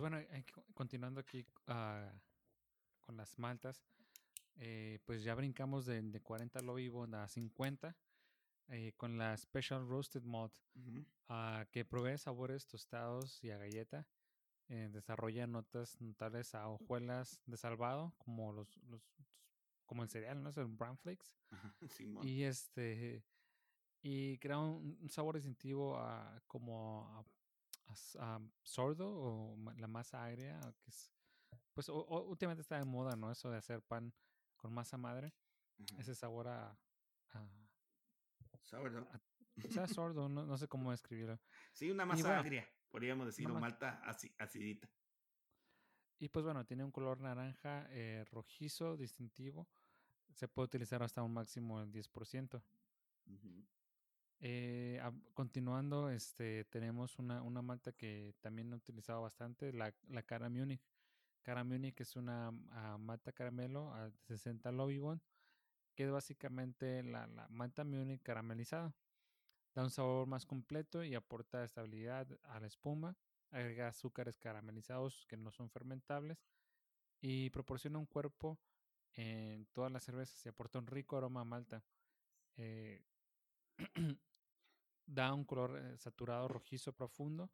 Pues bueno, continuando aquí uh, con las maltas, eh, pues ya brincamos de, de 40 Lobby Bond a 50 eh, con la Special Roasted Malt, uh, que provee sabores tostados y a galleta. Eh, desarrolla notas notables a hojuelas de salvado, como los, los como el cereal, ¿no? Es el brown flakes. y este y crea un, sabor distintivo a, como a sordo o la masa agria, que es, pues últimamente está de moda, ¿no? Eso de hacer pan con masa madre, ese sabor a... a sordo. sordo, no, sé cómo describirlo. Sí, una masa agria, podríamos decir, o malta acidita. Y pues bueno, tiene un color naranja eh, rojizo distintivo. Se puede utilizar hasta un máximo del 10%. Eh, continuando, este, tenemos una, una, malta que también he utilizado bastante, la, la Cara Munich. Cara Munich es una uh, malta caramelo a 60 Lobibon, que es básicamente la, la malta Munich caramelizada. Da un sabor más completo y aporta estabilidad a la espuma. Agrega azúcares caramelizados que no son fermentables y proporciona un cuerpo en todas las cervezas y aporta un rico aroma a malta. Eh, da un color eh, saturado rojizo profundo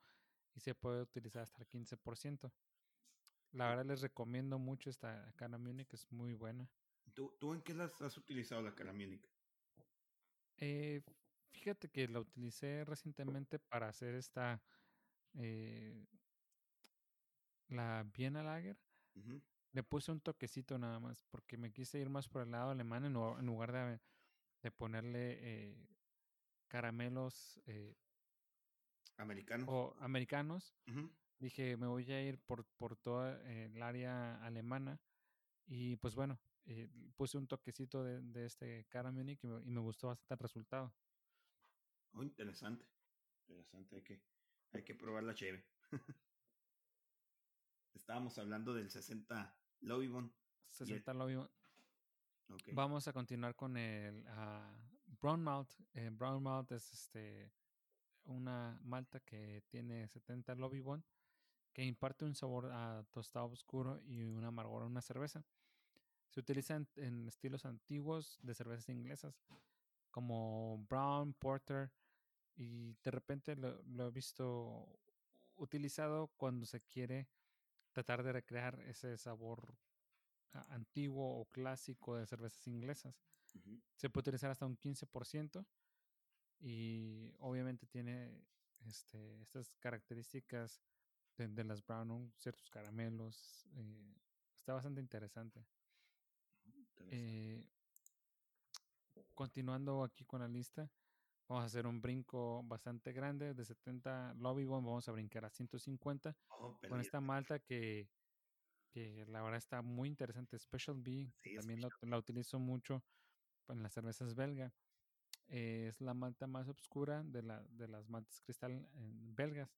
y se puede utilizar hasta el 15%. La verdad les recomiendo mucho esta Cara Munich, es muy buena. ¿Tú, ¿Tú, en qué las has utilizado la Cara Munich? Eh, fíjate que la utilicé recientemente para hacer esta eh, la Viena Lager. Le puse un toquecito nada más porque me quise ir más por el lado alemán en, lugar de, de ponerle caramelos eh, americanos. O americanos. Dije, me voy a ir por, por toda el área alemana. Y pues bueno, eh, puse un toquecito de, de este caramel y me, y me, gustó bastante el resultado. Oh, interesante. Interesante, hay que, hay que probar la cheve. Estábamos hablando del 60 Lobibon. 60 Lobibon. Vamos a continuar con el uh, Brown Malt. Eh, brown Malt es este, una malta que tiene 70 Lobby Bond que imparte un sabor a tostado oscuro y un amargor a una cerveza. Se utiliza en, estilos antiguos de cervezas inglesas como Brown, Porter y de repente lo he visto utilizado cuando se quiere tratar de recrear ese sabor antiguo o clásico de cervezas inglesas. Se puede utilizar hasta un 15% y obviamente tiene este, estas características de, las brown, ciertos caramelos. Eh, está bastante interesante. Eh, continuando aquí con la lista, Vamos a hacer un brinco bastante grande de 70 lobby vamos a brincar a 150 con esta malta que, que la verdad está muy interesante. Special B, también la, utilizo mucho en las cervezas belga. es la malta más oscura de, la, de las maltas cristal belgas.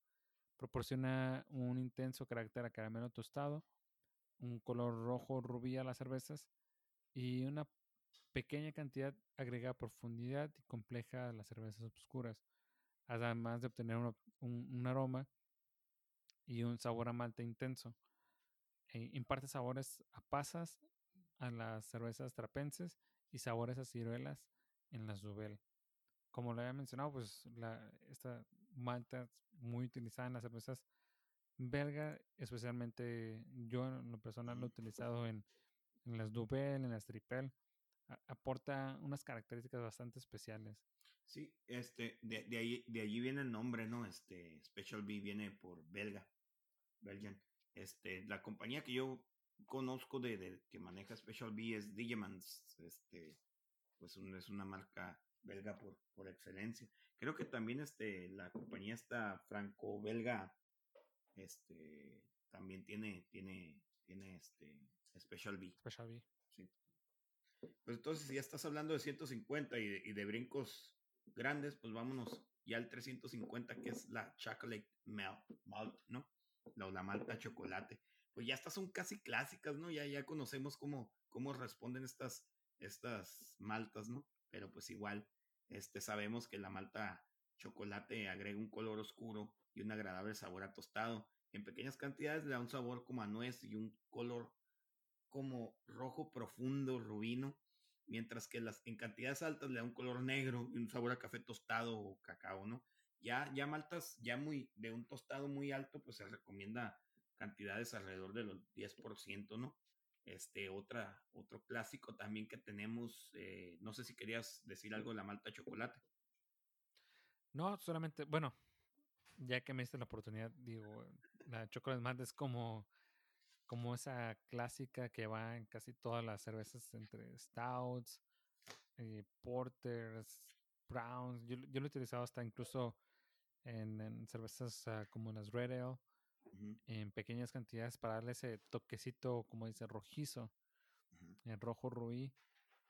Proporciona un intenso carácter a caramelo tostado, un color rojo rubí a las cervezas y una pequeña cantidad agrega profundidad y compleja a las cervezas oscuras, además de obtener un, aroma y un sabor a malta intenso. E imparte sabores a pasas a las cervezas trapenses y sabores a ciruelas en las Duvel. Como lo había mencionado, pues la, esta malta es muy utilizada en las cervezas belga, especialmente yo en lo personal lo he utilizado en, en las Duvel, en las Tripel aporta unas características bastante especiales. Sí, este, de, de, ahí, de allí viene el nombre, ¿no? Este, Special B viene por belga, Belgian. Este, la compañía que yo conozco de, que maneja Special B es Digemans, este, pues es una marca belga por, por excelencia. Creo que también este, la compañía está franco-belga, este, también tiene, tiene, tiene este, Special B. Special B. Sí. Pues entonces, si ya estás hablando de 150 y de, y de brincos grandes, pues vámonos ya al 350, que es la chocolate malt, ¿no? La, la malta chocolate. Pues ya estas son casi clásicas, ¿no? Ya, ya conocemos cómo, cómo responden estas, estas maltas, ¿no? Pero pues igual, este, sabemos que la malta chocolate agrega un color oscuro y un agradable sabor a tostado. En pequeñas cantidades le da un sabor como a nuez y un color como rojo profundo, rubino, mientras que las, en cantidades altas le da un color negro y un sabor a café tostado o cacao, ¿no? Ya, ya maltas, ya muy, de un tostado muy alto, pues se recomienda cantidades alrededor de los 10%, ¿no? Este, otra, otro clásico también que tenemos, eh, no sé si querías decir algo de la malta chocolate. No, solamente, bueno, ya que me diste la oportunidad, digo, la chocolate malt es como como esa clásica que va en casi todas las cervezas entre stouts, eh, porters, browns. Yo, lo he utilizado hasta incluso en, cervezas ah, como las Red Ale, en pequeñas cantidades para darle ese toquecito, como dice, rojizo, en rojo rubí.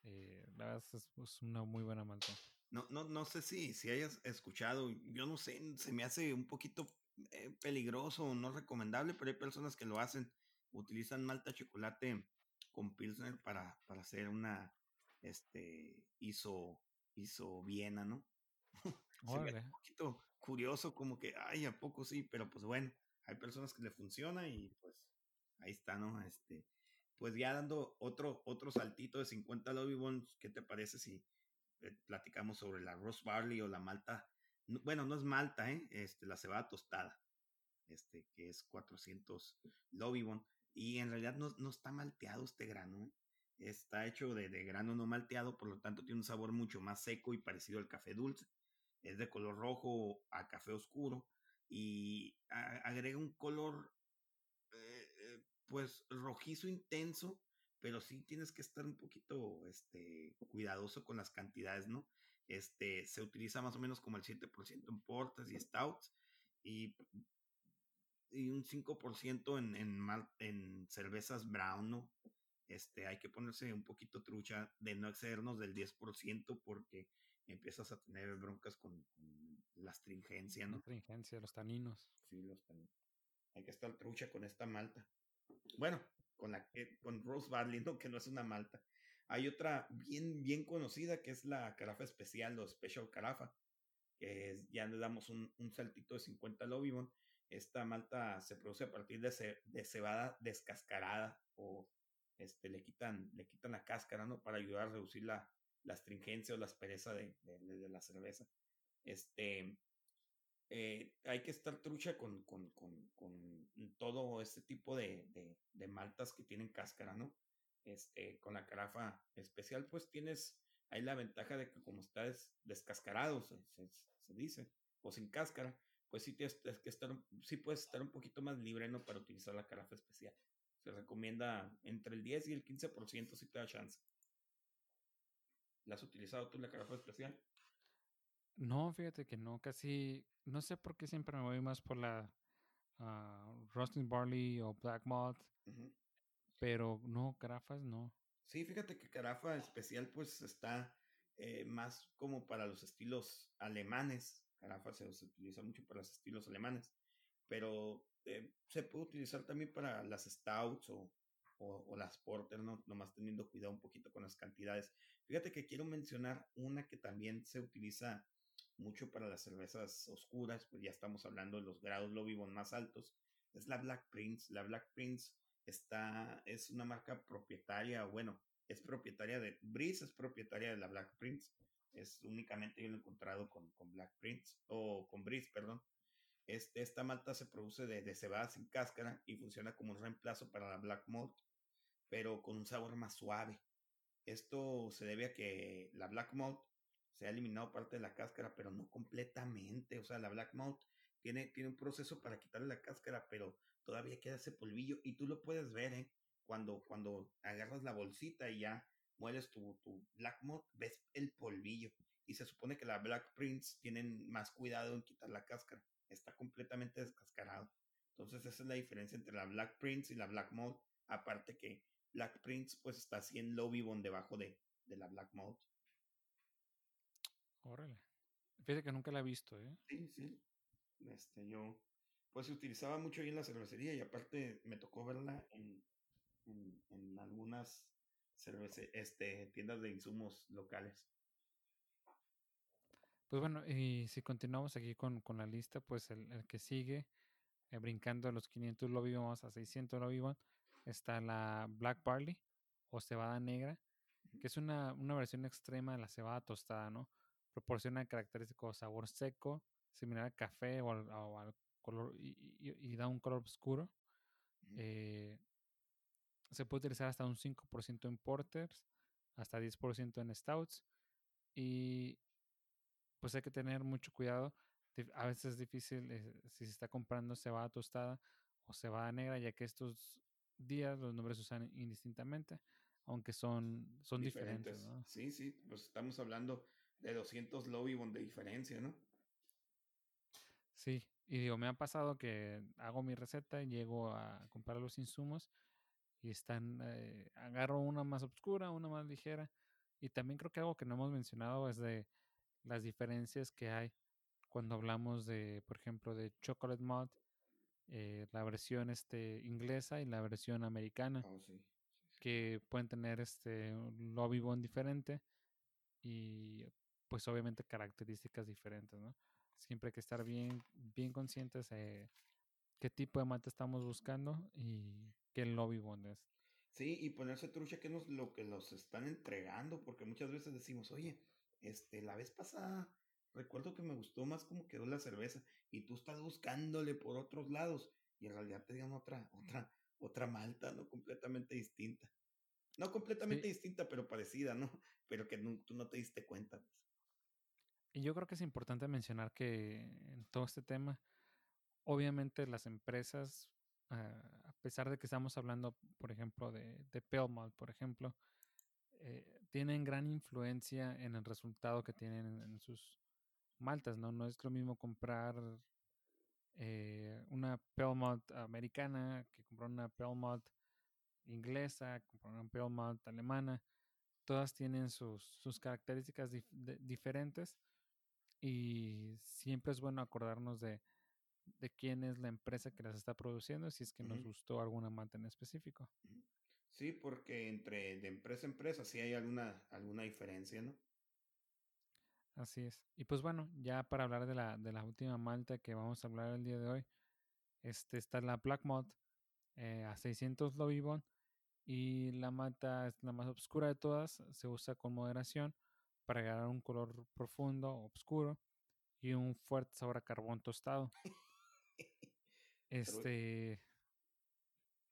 Eh, la verdad es, es, una muy buena malta. No, no, no sé si, si hayas escuchado, yo no sé, se me hace un poquito eh, peligroso, no recomendable, pero hay personas que lo hacen utilizan malta chocolate con Pilsner para, para hacer una este ISO, ISO Viena, ¿no? Se un poquito curioso, como que, ay, ¿a poco sí? Pero pues bueno, hay personas que le funciona y pues ahí está, ¿no? Este, pues ya dando otro, otro saltito de 50 lobby bones, ¿qué te parece si eh, platicamos sobre la rose barley o la malta? bueno, no es malta, ¿eh? Este, la cebada tostada, este, que es 400 lobby bone. Y en realidad no, no está malteado este grano. ¿eh? Está hecho de, de, grano no malteado, por lo tanto tiene un sabor mucho más seco y parecido al café dulce. Es de color rojo a café oscuro y agrega un color eh, eh, pues rojizo intenso, pero sí tienes que estar un poquito este, cuidadoso con las cantidades, ¿no? Este, se utiliza más o menos como el 7% en portas y stouts y y un 5% en, en, en cervezas brown, ¿no? Este, hay que ponerse un poquito trucha de no excedernos del 10% porque empiezas a tener broncas con, la astringencia, ¿no? La astringencia, los taninos. Sí, los taninos. Hay que estar trucha con esta malta. Bueno, con la con Rose Barley, ¿no? Que no es una malta. Hay otra bien, bien conocida que es la carafa especial o Special Carafa, que ya le damos un, un saltito de 50 Lobibon esta malta se produce a partir de, de cebada descascarada o este, le, quitan, le quitan la cáscara, ¿no? Para ayudar a reducir la, la astringencia o la aspereza de, de, la cerveza. Este, eh, hay que estar trucha con, con, con, con todo este tipo de, de, maltas que tienen cáscara, ¿no? Este, con la carafa especial, pues tienes ahí la ventaja de que como está descascarado, se, se dice, o sin cáscara, pues sí, tienes que estar, sí puedes estar un poquito más libre ¿no? para utilizar la carafa especial. Se recomienda entre el 10 y el 15% si te da chance. ¿La has utilizado tú la carafa especial? No, fíjate que no, casi, no sé por qué siempre me voy más por la uh, Barley o Black Malt, pero no, carafas no. Sí, fíjate que carafa especial pues está eh, más como para los estilos alemanes. Carafa se utiliza mucho para los estilos alemanes, pero eh, se puede utilizar también para las stouts o, o, las porter, ¿no? nomás teniendo cuidado un poquito con las cantidades. Fíjate que quiero mencionar una que también se utiliza mucho para las cervezas oscuras, pues ya estamos hablando de los grados Lobibon más altos, es la Black Prince. La Black Prince está, es una marca propietaria, bueno, es propietaria de, Breeze es propietaria de la Black Prince, es únicamente yo lo he encontrado con, con Black Prince, o con Breeze, perdón. Este, esta malta se produce de, de cebada sin cáscara y funciona como un reemplazo para la Black Malt, pero con un sabor más suave. Esto se debe a que la Black Malt se ha eliminado parte de la cáscara, pero no completamente. O sea, la Black Malt tiene, tiene un proceso para quitarle la cáscara, pero todavía queda ese polvillo y tú lo puedes ver, ¿eh? Cuando, cuando agarras la bolsita y ya mueles tu, tu Black Malt, ves el polvillo. Y se supone que la Black Prince tienen más cuidado en quitar la cáscara. Está completamente descascarado. Entonces esa es la diferencia entre la Black Prince y la Black Malt. Aparte que Black Prince pues está así en low bond debajo de, de la Black Malt. Órale. Fíjate que nunca la he visto, ¿eh? Sí, sí. Este, yo, pues se utilizaba mucho ahí en la cervecería y aparte me tocó verla en, en, algunas cervece, este, tiendas de insumos locales. Pues bueno, y si continuamos aquí con, con la lista, pues el, el que sigue, eh, brincando a los 500 lo vivimos a 600 lo vivimos, está la Black Barley o cebada negra, que es una, una versión extrema de la cebada tostada, ¿no? Proporciona característico sabor seco, similar al café o al, color y, da un color oscuro. Eh, se puede utilizar hasta un 5% en porters, hasta 10% en stouts y pues hay que tener mucho cuidado. A veces es difícil eh, si se está comprando cebada tostada o cebada negra, ya que estos días los nombres se usan indistintamente, aunque son, son diferentes. Sí, sí, pues estamos hablando de 200 lobby de diferencia, ¿no? Sí, y digo, me ha pasado que hago mi receta, y llego a comprar los insumos y están, eh, agarro una más oscura, una más ligera. Y también creo que algo que no hemos mencionado es de las diferencias que hay cuando hablamos de, por ejemplo, de chocolate malt, eh, la versión este, inglesa y la versión americana, oh, sí. que pueden tener este lobby bond diferente y pues obviamente características diferentes, ¿no? Siempre hay que estar bien, bien conscientes de qué tipo de mate estamos buscando y qué lobby bond es. Sí, y ponerse trucha que es lo que nos están entregando, porque muchas veces decimos, oye, este, la vez pasada recuerdo que me gustó más cómo quedó la cerveza y tú estás buscándole por otros lados y en realidad te digan otra, otra, otra malta, ¿no? Completamente distinta. No completamente distinta, pero parecida, ¿no? Pero que tú no te diste cuenta. Pues. Y yo creo que es importante mencionar que en todo este tema, obviamente las empresas, ah, a pesar de que estamos hablando, por ejemplo, de, de por ejemplo, eh, tienen gran influencia en el resultado que tienen en, sus maltas, ¿no? No es lo mismo comprar eh, una Pale americana que comprar una Pale inglesa, comprar una Pale alemana. Todas tienen sus, sus características diferentes y siempre es bueno acordarnos de, de quién es la empresa que las está produciendo, si es que nos gustó alguna manta en específico. Sí, porque entre de empresa a empresa sí hay alguna, alguna diferencia, ¿no? Así es. Y pues bueno, ya para hablar de la, de la última malta que vamos a hablar el día de hoy, este está la Black Malt eh, a 600 Lobby y la malta es la más oscura de todas, se usa con moderación para ganar un color profundo, oscuro y un fuerte sabor a carbón tostado. este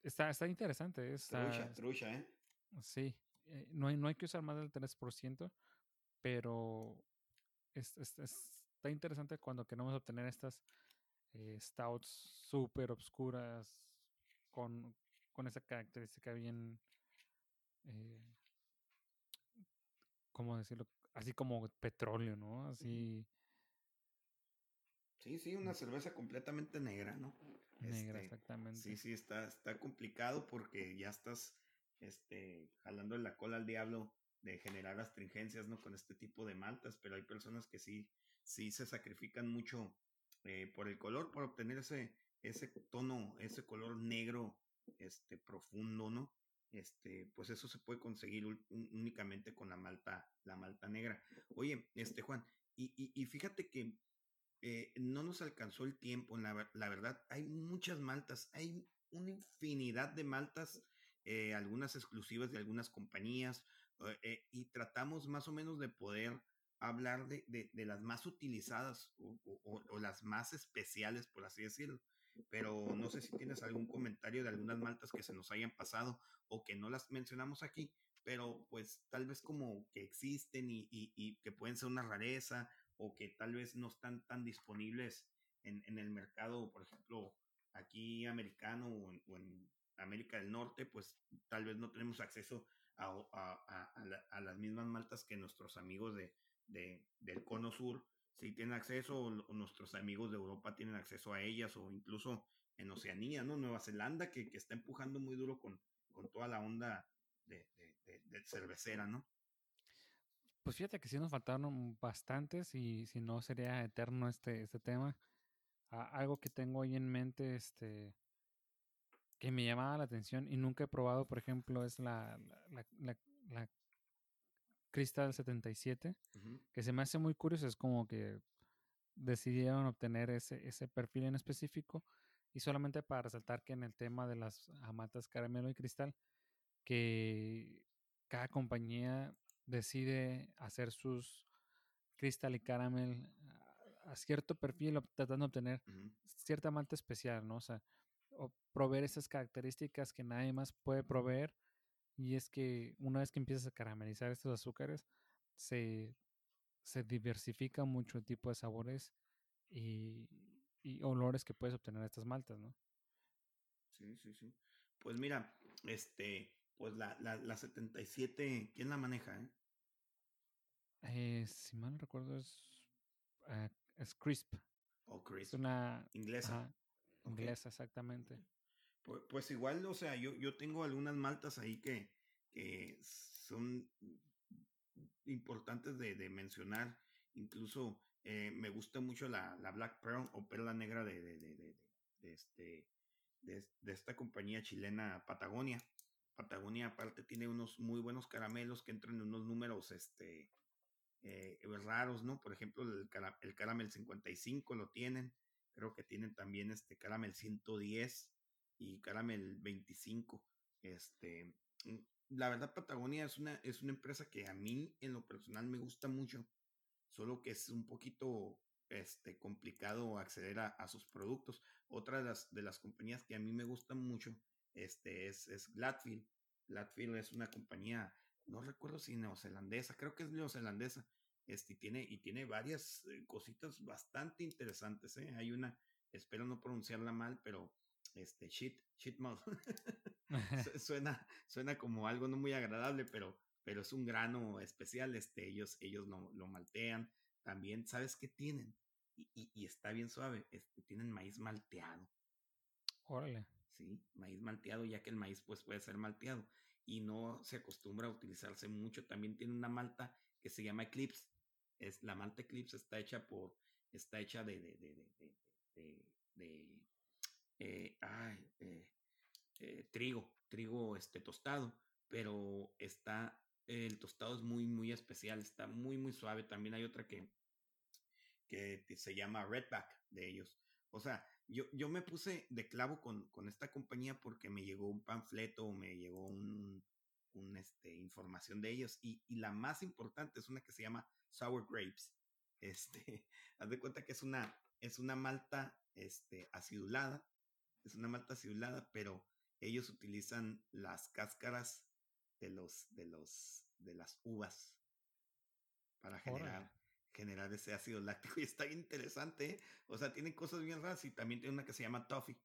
está, está interesante. Está, trucha, trucha, ¿eh? Sí, eh, no, hay, no hay que usar más del 3%, pero es, está interesante cuando queremos obtener estas eh, stouts súper obscuras con, con esa característica bien, eh, ¿cómo decirlo? Así como petróleo, ¿no? Así Sí, sí, una cerveza completamente negra, ¿no? Negra, Este, exactamente. Sí, sí, está, está complicado porque ya estás este, jalando la cola al diablo de generar astringencias, ¿no? Con este tipo de maltas, pero hay personas que sí, sí se sacrifican mucho eh, por el color, por obtener ese, ese tono, ese color negro, este, profundo, ¿no? Este, pues eso se puede conseguir únicamente con la malta, la malta negra. Oye, este Juan, y, y, y fíjate que eh, no nos alcanzó el tiempo, la, la, verdad, hay muchas maltas, hay una infinidad de maltas, eh, algunas exclusivas de algunas compañías, eh, y tratamos más o menos de poder hablar de, de, de las más utilizadas o, o, o, las más especiales, por así decirlo. Pero no sé si tienes algún comentario de algunas maltas que se nos hayan pasado o que no las mencionamos aquí, pero pues tal vez como que existen y, y, que pueden ser una rareza o que tal vez no están tan disponibles en, en el mercado, por ejemplo, aquí americano o en, América del Norte, pues tal vez no tenemos acceso a, a, a las mismas maltas que nuestros amigos de, de, del cono sur sí tienen acceso, o nuestros amigos de Europa tienen acceso a ellas, o incluso en Oceanía, ¿no? Nueva Zelanda, que, que está empujando muy duro con, con toda la onda de, de, de cervecera, ¿no? Pues fíjate que sí nos faltaron bastantes y si no sería eterno este, este tema. Algo que tengo ahí en mente, este, que me llamaba la atención y nunca he probado, por ejemplo, es la, la, la Crystal 77, uh -huh. que se me hace muy curioso, es como que decidieron obtener ese, ese perfil en específico y solamente para resaltar que en el tema de las amatas caramelo y cristal, que cada compañía decide hacer sus cristal y caramel a, a cierto perfil, tratando de obtener uh -huh. cierta malta especial, ¿no? O sea, o proveer esas características que nadie más puede proveer. Y es que una vez que empiezas a caramelizar estos azúcares, se, se diversifica mucho el tipo de sabores y, y, olores que puedes obtener de estas maltas, ¿no? Sí, sí, sí. Pues mira, este, pues la, la, la 77, ¿quién la maneja, eh? eh si mal no recuerdo, es, uh, es Crisp. O oh, Crisp. Es una inglesa. Ajá, inglesa, okay. exactamente. Pues, pues, igual, o sea, yo, yo tengo algunas maltas ahí que, que son importantes de, de mencionar. Incluso eh, me gusta mucho la, la, Black Pearl o perla negra de, de, de este, de, esta compañía chilena Patagonia. Patagonia aparte tiene unos muy buenos caramelos que entran en unos números este, eh, raros, ¿no? Por ejemplo, el, el caramel 55 lo tienen. Creo que tienen también este caramel 110 y Caramel 25. Este, la verdad, Patagonia es una, es una empresa que a mí, en lo personal, me gusta mucho, solo que es un poquito este, complicado acceder a, a sus productos. Otra de las, de las compañías que a mí me gustan mucho este, es, es Gladfield. Gladfield es una compañía, no recuerdo si neozelandesa, creo que es neozelandesa. Este, y, tiene, y tiene varias eh, cositas bastante interesantes. ¿eh? Hay una, espero no pronunciarla mal, pero este shit, shit mouth. suena, suena como algo no muy agradable, pero, pero es un grano especial. Este, ellos, ellos lo, lo maltean. También, ¿sabes qué tienen? Y, y, y, está bien suave. Este, tienen maíz malteado. Órale. Sí, maíz malteado, ya que el maíz pues, puede ser malteado. Y no se acostumbra a utilizarse mucho. También tiene una malta que se llama Eclipse. Es, la malta Eclipse está hecha por, está hecha de, de eh, eh, eh, trigo, trigo este, tostado, pero está, el tostado es muy, muy especial, está muy, muy suave. También hay otra que, que se llama Redback de ellos. O sea, yo, yo me puse de clavo con, con esta compañía porque me llegó un panfleto, me llegó un, un este, información de ellos y, y, la más importante es una que se llama Sour Grapes. Este, haz de cuenta que es una, es una malta este, acidulada es una malta acidulada, pero ellos utilizan las cáscaras de los, de los, de las uvas para generar, generar ese ácido láctico y está interesante, ¿eh? o sea, tienen cosas bien raras y también tiene una que se llama toffee,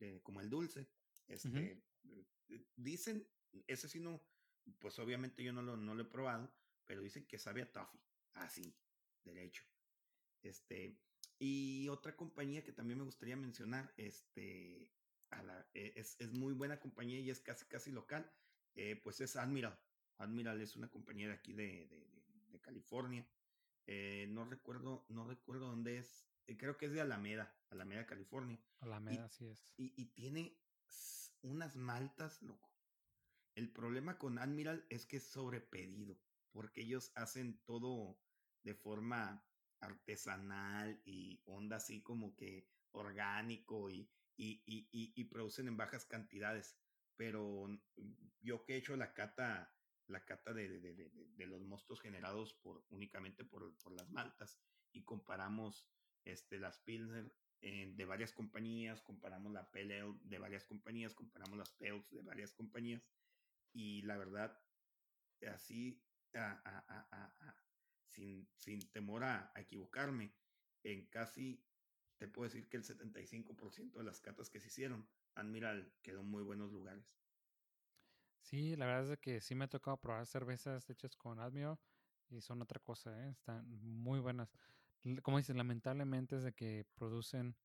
eh, como el dulce, este, uh -huh. dicen, ese sí no, pues obviamente yo no lo, no lo he probado, pero dicen que sabe a toffee, así, derecho, este, Y otra compañía que también me gustaría mencionar, este, e, es, es, muy buena compañía y es casi, casi local, eh, pues es Admiral. Admiral es una compañía de aquí de, de, de California. Eh, no recuerdo, no recuerdo dónde es. Eh, creo que es de Alameda, Alameda, California. Alameda, así es. Y, y, tiene unas maltas, loco. El problema con Admiral es que es sobrepedido, porque ellos hacen todo de forma artesanal y onda así como que orgánico y, y, y, y, producen en bajas cantidades. Pero yo que he hecho la cata, la cata de, de, de, de los mostos generados por, únicamente por, por, las maltas y comparamos este, las Pilsner eh, de varias compañías, comparamos la Pale de varias compañías, comparamos las Pales de varias compañías y la verdad, así, a, sin, sin temor a, equivocarme, en casi, te puedo decir que el 75% de las catas que se hicieron, Admiral quedó en muy buenos lugares. Sí, la verdad es que sí me ha tocado probar cervezas hechas con Admiral y son otra cosa, ¿eh? están muy buenas. Como dices, lamentablemente es de que producen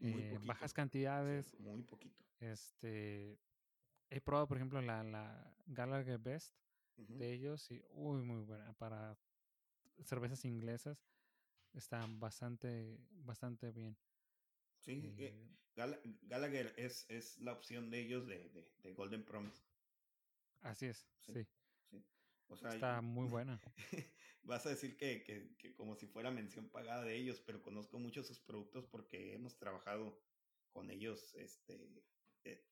eh, bajas cantidades. muy poquito. Este, he probado, por ejemplo, la, la Gallagher Best de ellos y uy, muy buena para cervezas inglesas están bastante, bastante bien. Sí, eh, Gallagher es, es la opción de ellos de, de, Golden Promise. Así es, sí. Está muy buena. vas a decir que, que, que, como si fuera mención pagada de ellos, pero conozco mucho sus productos porque hemos trabajado con ellos este, eh,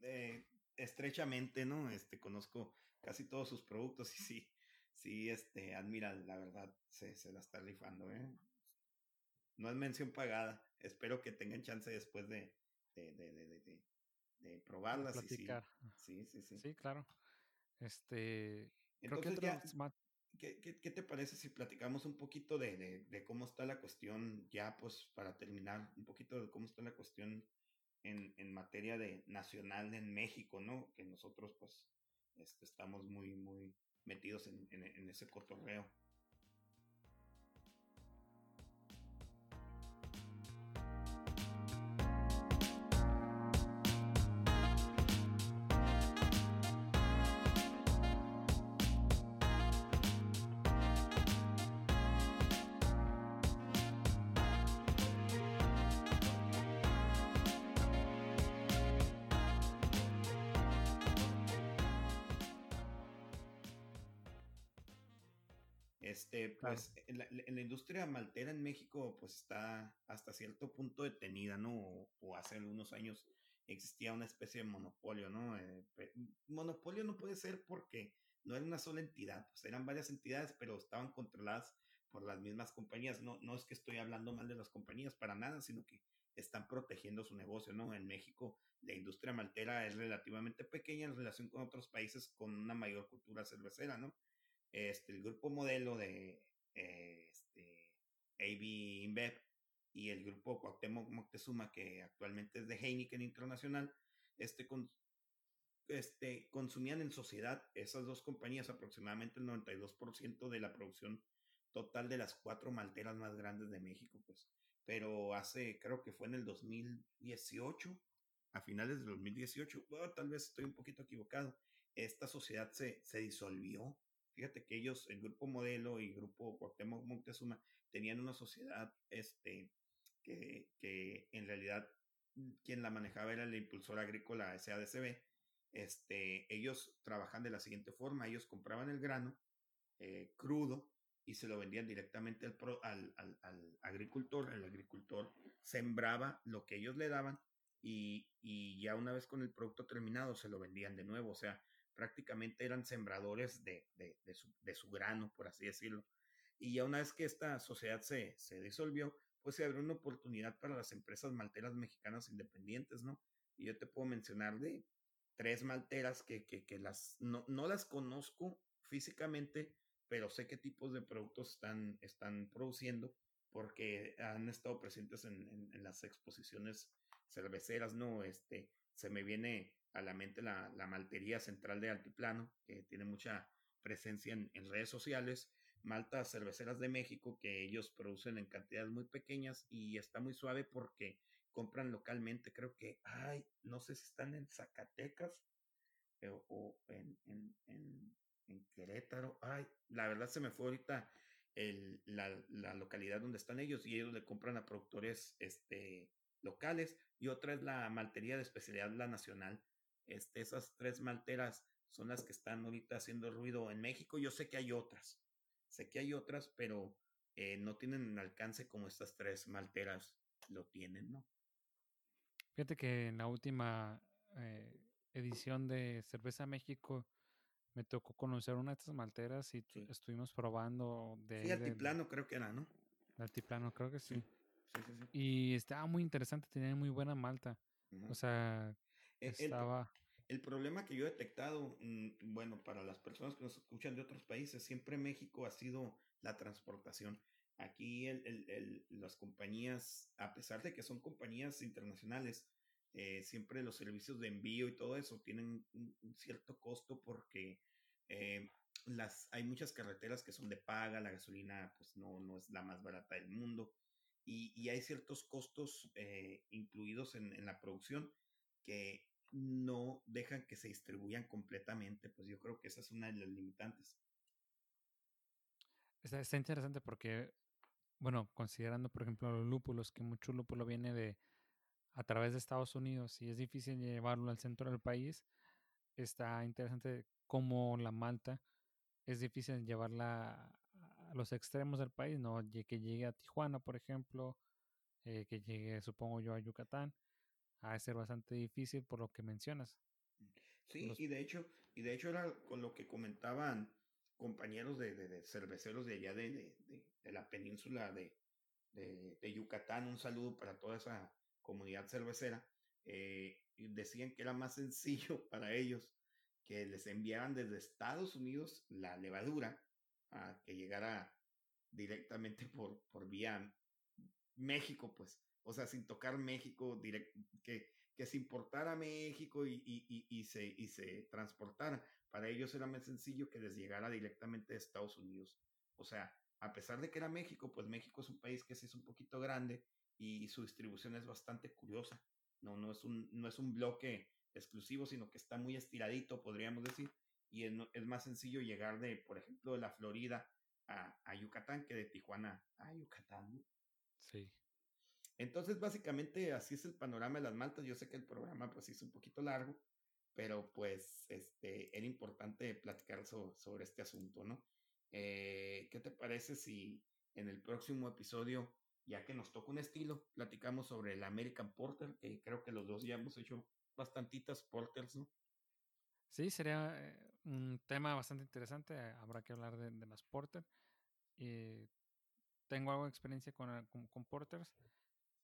eh, estrechamente, ¿no? Este, conozco casi todos sus productos y sí, sí, este, Admiral, la verdad, se, se la está rifando, ¿eh? No es mención pagada. Espero que tengan chance después de, de, de, de, de probarlas. y sí, sí, sí, sí. Sí, claro. Este. Entonces, creo que ¿qué, qué, te parece si platicamos un poquito de, de, de, cómo está la cuestión, ya pues para terminar, un poquito de cómo está la cuestión en, en materia de nacional en México, ¿no? Que nosotros pues este, estamos muy, muy, metidos en, en, en ese cotorreo. Este, pues en, la, industria maltera en México, pues está hasta cierto punto detenida, ¿no? O, hace algunos años existía una especie de monopolio, ¿no? Eh, monopolio no puede ser porque no era una sola entidad, pues eran varias entidades, pero estaban controladas por las mismas compañías. No, no es que estoy hablando mal de las compañías para nada, sino que están protegiendo su negocio, ¿no? En México la industria maltera es relativamente pequeña en relación con otros países con una mayor cultura cervecera, ¿no? Este, el grupo modelo de este, AB InBev y el grupo Cuauhtémoc Moctezuma, que actualmente es de Heineken Internacional, este, con, este, consumían en sociedad esas dos compañías aproximadamente el 92% de la producción total de las cuatro malteras más grandes de México, pues. Pero hace, creo que fue en el 2018, a finales del 2018, tal vez estoy un poquito equivocado, esta sociedad se, se disolvió Fíjate que ellos, el grupo Modelo y el grupo Cuauhtémoc Montezuma, tenían una sociedad este, que, que en realidad mm, quien la manejaba era el impulsor agrícola SADCB. Este, ellos trabajan de la siguiente forma, ellos compraban el grano eh, crudo y se lo vendían directamente al, al, al, al, agricultor. El agricultor sembraba lo que ellos le daban y, y, ya una vez con el producto terminado se lo vendían de nuevo. O sea, prácticamente eran sembradores de, de, su, grano, por así decirlo. Y ya una vez que esta sociedad se, se disolvió, pues se abrió una oportunidad para las empresas malteras mexicanas independientes, ¿no? Y yo te puedo mencionar de tres malteras que, que, que las, no, no, las conozco físicamente, pero sé qué tipos de productos están, están produciendo porque han estado presentes en, en, en las exposiciones cerveceras, ¿no? Este, se me viene a la mente la, la, maltería central de Altiplano, que tiene mucha presencia en, en, redes sociales, maltas cerveceras de México que ellos producen en cantidades muy pequeñas y está muy suave porque compran localmente. Creo que, ay, no sé si están en Zacatecas eh, o en, en, en, Querétaro. Ay, la verdad se me fue ahorita el, la, la, localidad donde están ellos y ellos le compran a productores este, locales y otra es la maltería de especialidad, la nacional. Este, esas tres malteras son las que están ahorita haciendo ruido en México. Yo sé que hay otras, sé que hay otras, pero eh, no tienen alcance como estas tres malteras lo tienen, ¿no? Fíjate que en la última eh, edición de Cerveza México me tocó conocer una de estas malteras y estuvimos probando de... Sí, altiplano creo que era, ¿no? Altiplano, creo que sí. Sí, sí, sí. Y estaba muy interesante, tenía muy buena malta. O sea, e, estaba... El, problema que yo he detectado, mm, bueno, para las personas que nos escuchan de otros países, siempre México ha sido la transportación. Aquí el, el, las compañías, a pesar de que son compañías internacionales, eh, siempre los servicios de envío y todo eso tienen un, cierto costo porque eh, las, hay muchas carreteras que son de paga, la gasolina pues no, no es la más barata del mundo y, hay ciertos costos eh, incluidos en, la producción que no dejan que se distribuyan completamente, pues yo creo que esa es una de las limitantes. Está, está interesante porque bueno, considerando, por ejemplo, los lúpulos, que mucho lúpulo viene de a través de Estados Unidos y es difícil llevarlo al centro del país, está interesante cómo la malta es difícil llevarla a los extremos del país, no que llegue a Tijuana, por ejemplo, eh, que llegue, supongo yo, a Yucatán, a ser bastante difícil por lo que mencionas. Sí, y de hecho, y de hecho era con lo que comentaban compañeros de, de, cerveceros de allá de, de la península de, Yucatán, un saludo para toda esa comunidad cervecera, eh, decían que era más sencillo para ellos que les enviaran desde Estados Unidos la levadura a que llegara directamente por, por vía México, pues, o sea, sin tocar México, direct, que, que se importara a México y, y, y, se, y se transportara. Para ellos era más sencillo que les llegara directamente de Estados Unidos. O sea, a pesar de que era México, pues México es un país que sí es un poquito grande y su distribución es bastante curiosa. No, no, es, un, no es un bloque exclusivo, sino que está muy estiradito, podríamos decir. Y es, es más sencillo llegar de, por ejemplo, de la Florida a, a Yucatán que de Tijuana a Yucatán. Sí. Entonces, básicamente, así es el panorama de las maltas. Yo sé que el programa, pues, es un poquito largo, pero pues este, era importante platicar sobre este asunto, ¿no? Eh, ¿Qué te parece si en el próximo episodio, ya que nos toca un estilo, platicamos sobre el American Porter, que creo que los dos ya hemos hecho bastantitas porters, ¿no? Sí, sería eh, un tema bastante interesante. Habrá que hablar de, las porter. Eh, tengo algo de experiencia con, con, con porters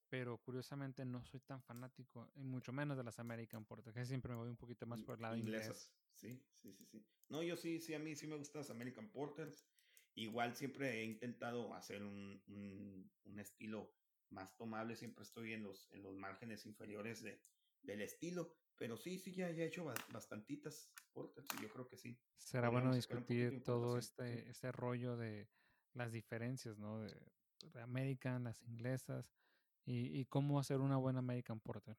pero curiosamente no soy tan fanático, y mucho menos de las American Porter, que siempre me voy un poquito más por el lado inglés. Sí, sí, sí, sí. No, yo sí, sí, a mí sí me gustan las American Porters. Igual siempre he intentado hacer un, un, un, estilo más tomable, siempre estoy en los, en los márgenes inferiores de, del estilo, pero sí, sí, ya, ya he hecho bastantitas y yo creo que sí. Será bueno discutir todo este, este rollo de las diferencias, ¿no? De, de American, las inglesas y, cómo hacer una buena American Porter.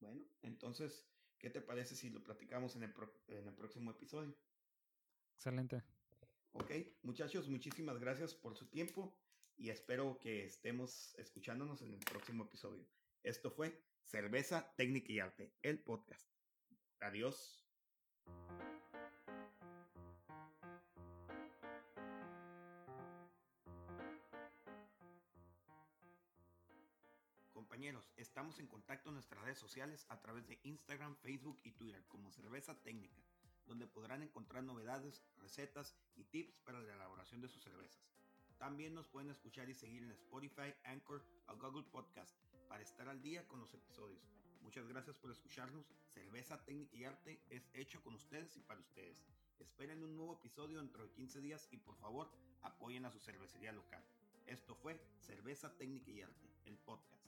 Bueno, entonces, ¿qué te parece si lo platicamos en el, en el próximo episodio? Excelente. Ok, muchachos, muchísimas gracias por su tiempo y espero que estemos escuchándonos en el próximo episodio. Esto fue Cerveza, Técnica y Arte, el podcast. Adiós. Compañeros, estamos en contacto en nuestras redes sociales a través de Instagram, Facebook y Twitter como Cerveza Técnica, donde podrán encontrar novedades, recetas y tips para la elaboración de sus cervezas. También nos pueden escuchar y seguir en Spotify, Anchor o Google Podcast para estar al día con los episodios. Muchas gracias por escucharnos. Cerveza Técnica y Arte es hecho con ustedes y para ustedes. Esperen un nuevo episodio dentro de 15 días y por favor apoyen a su cervecería local. Esto fue Cerveza Técnica y Arte, el podcast.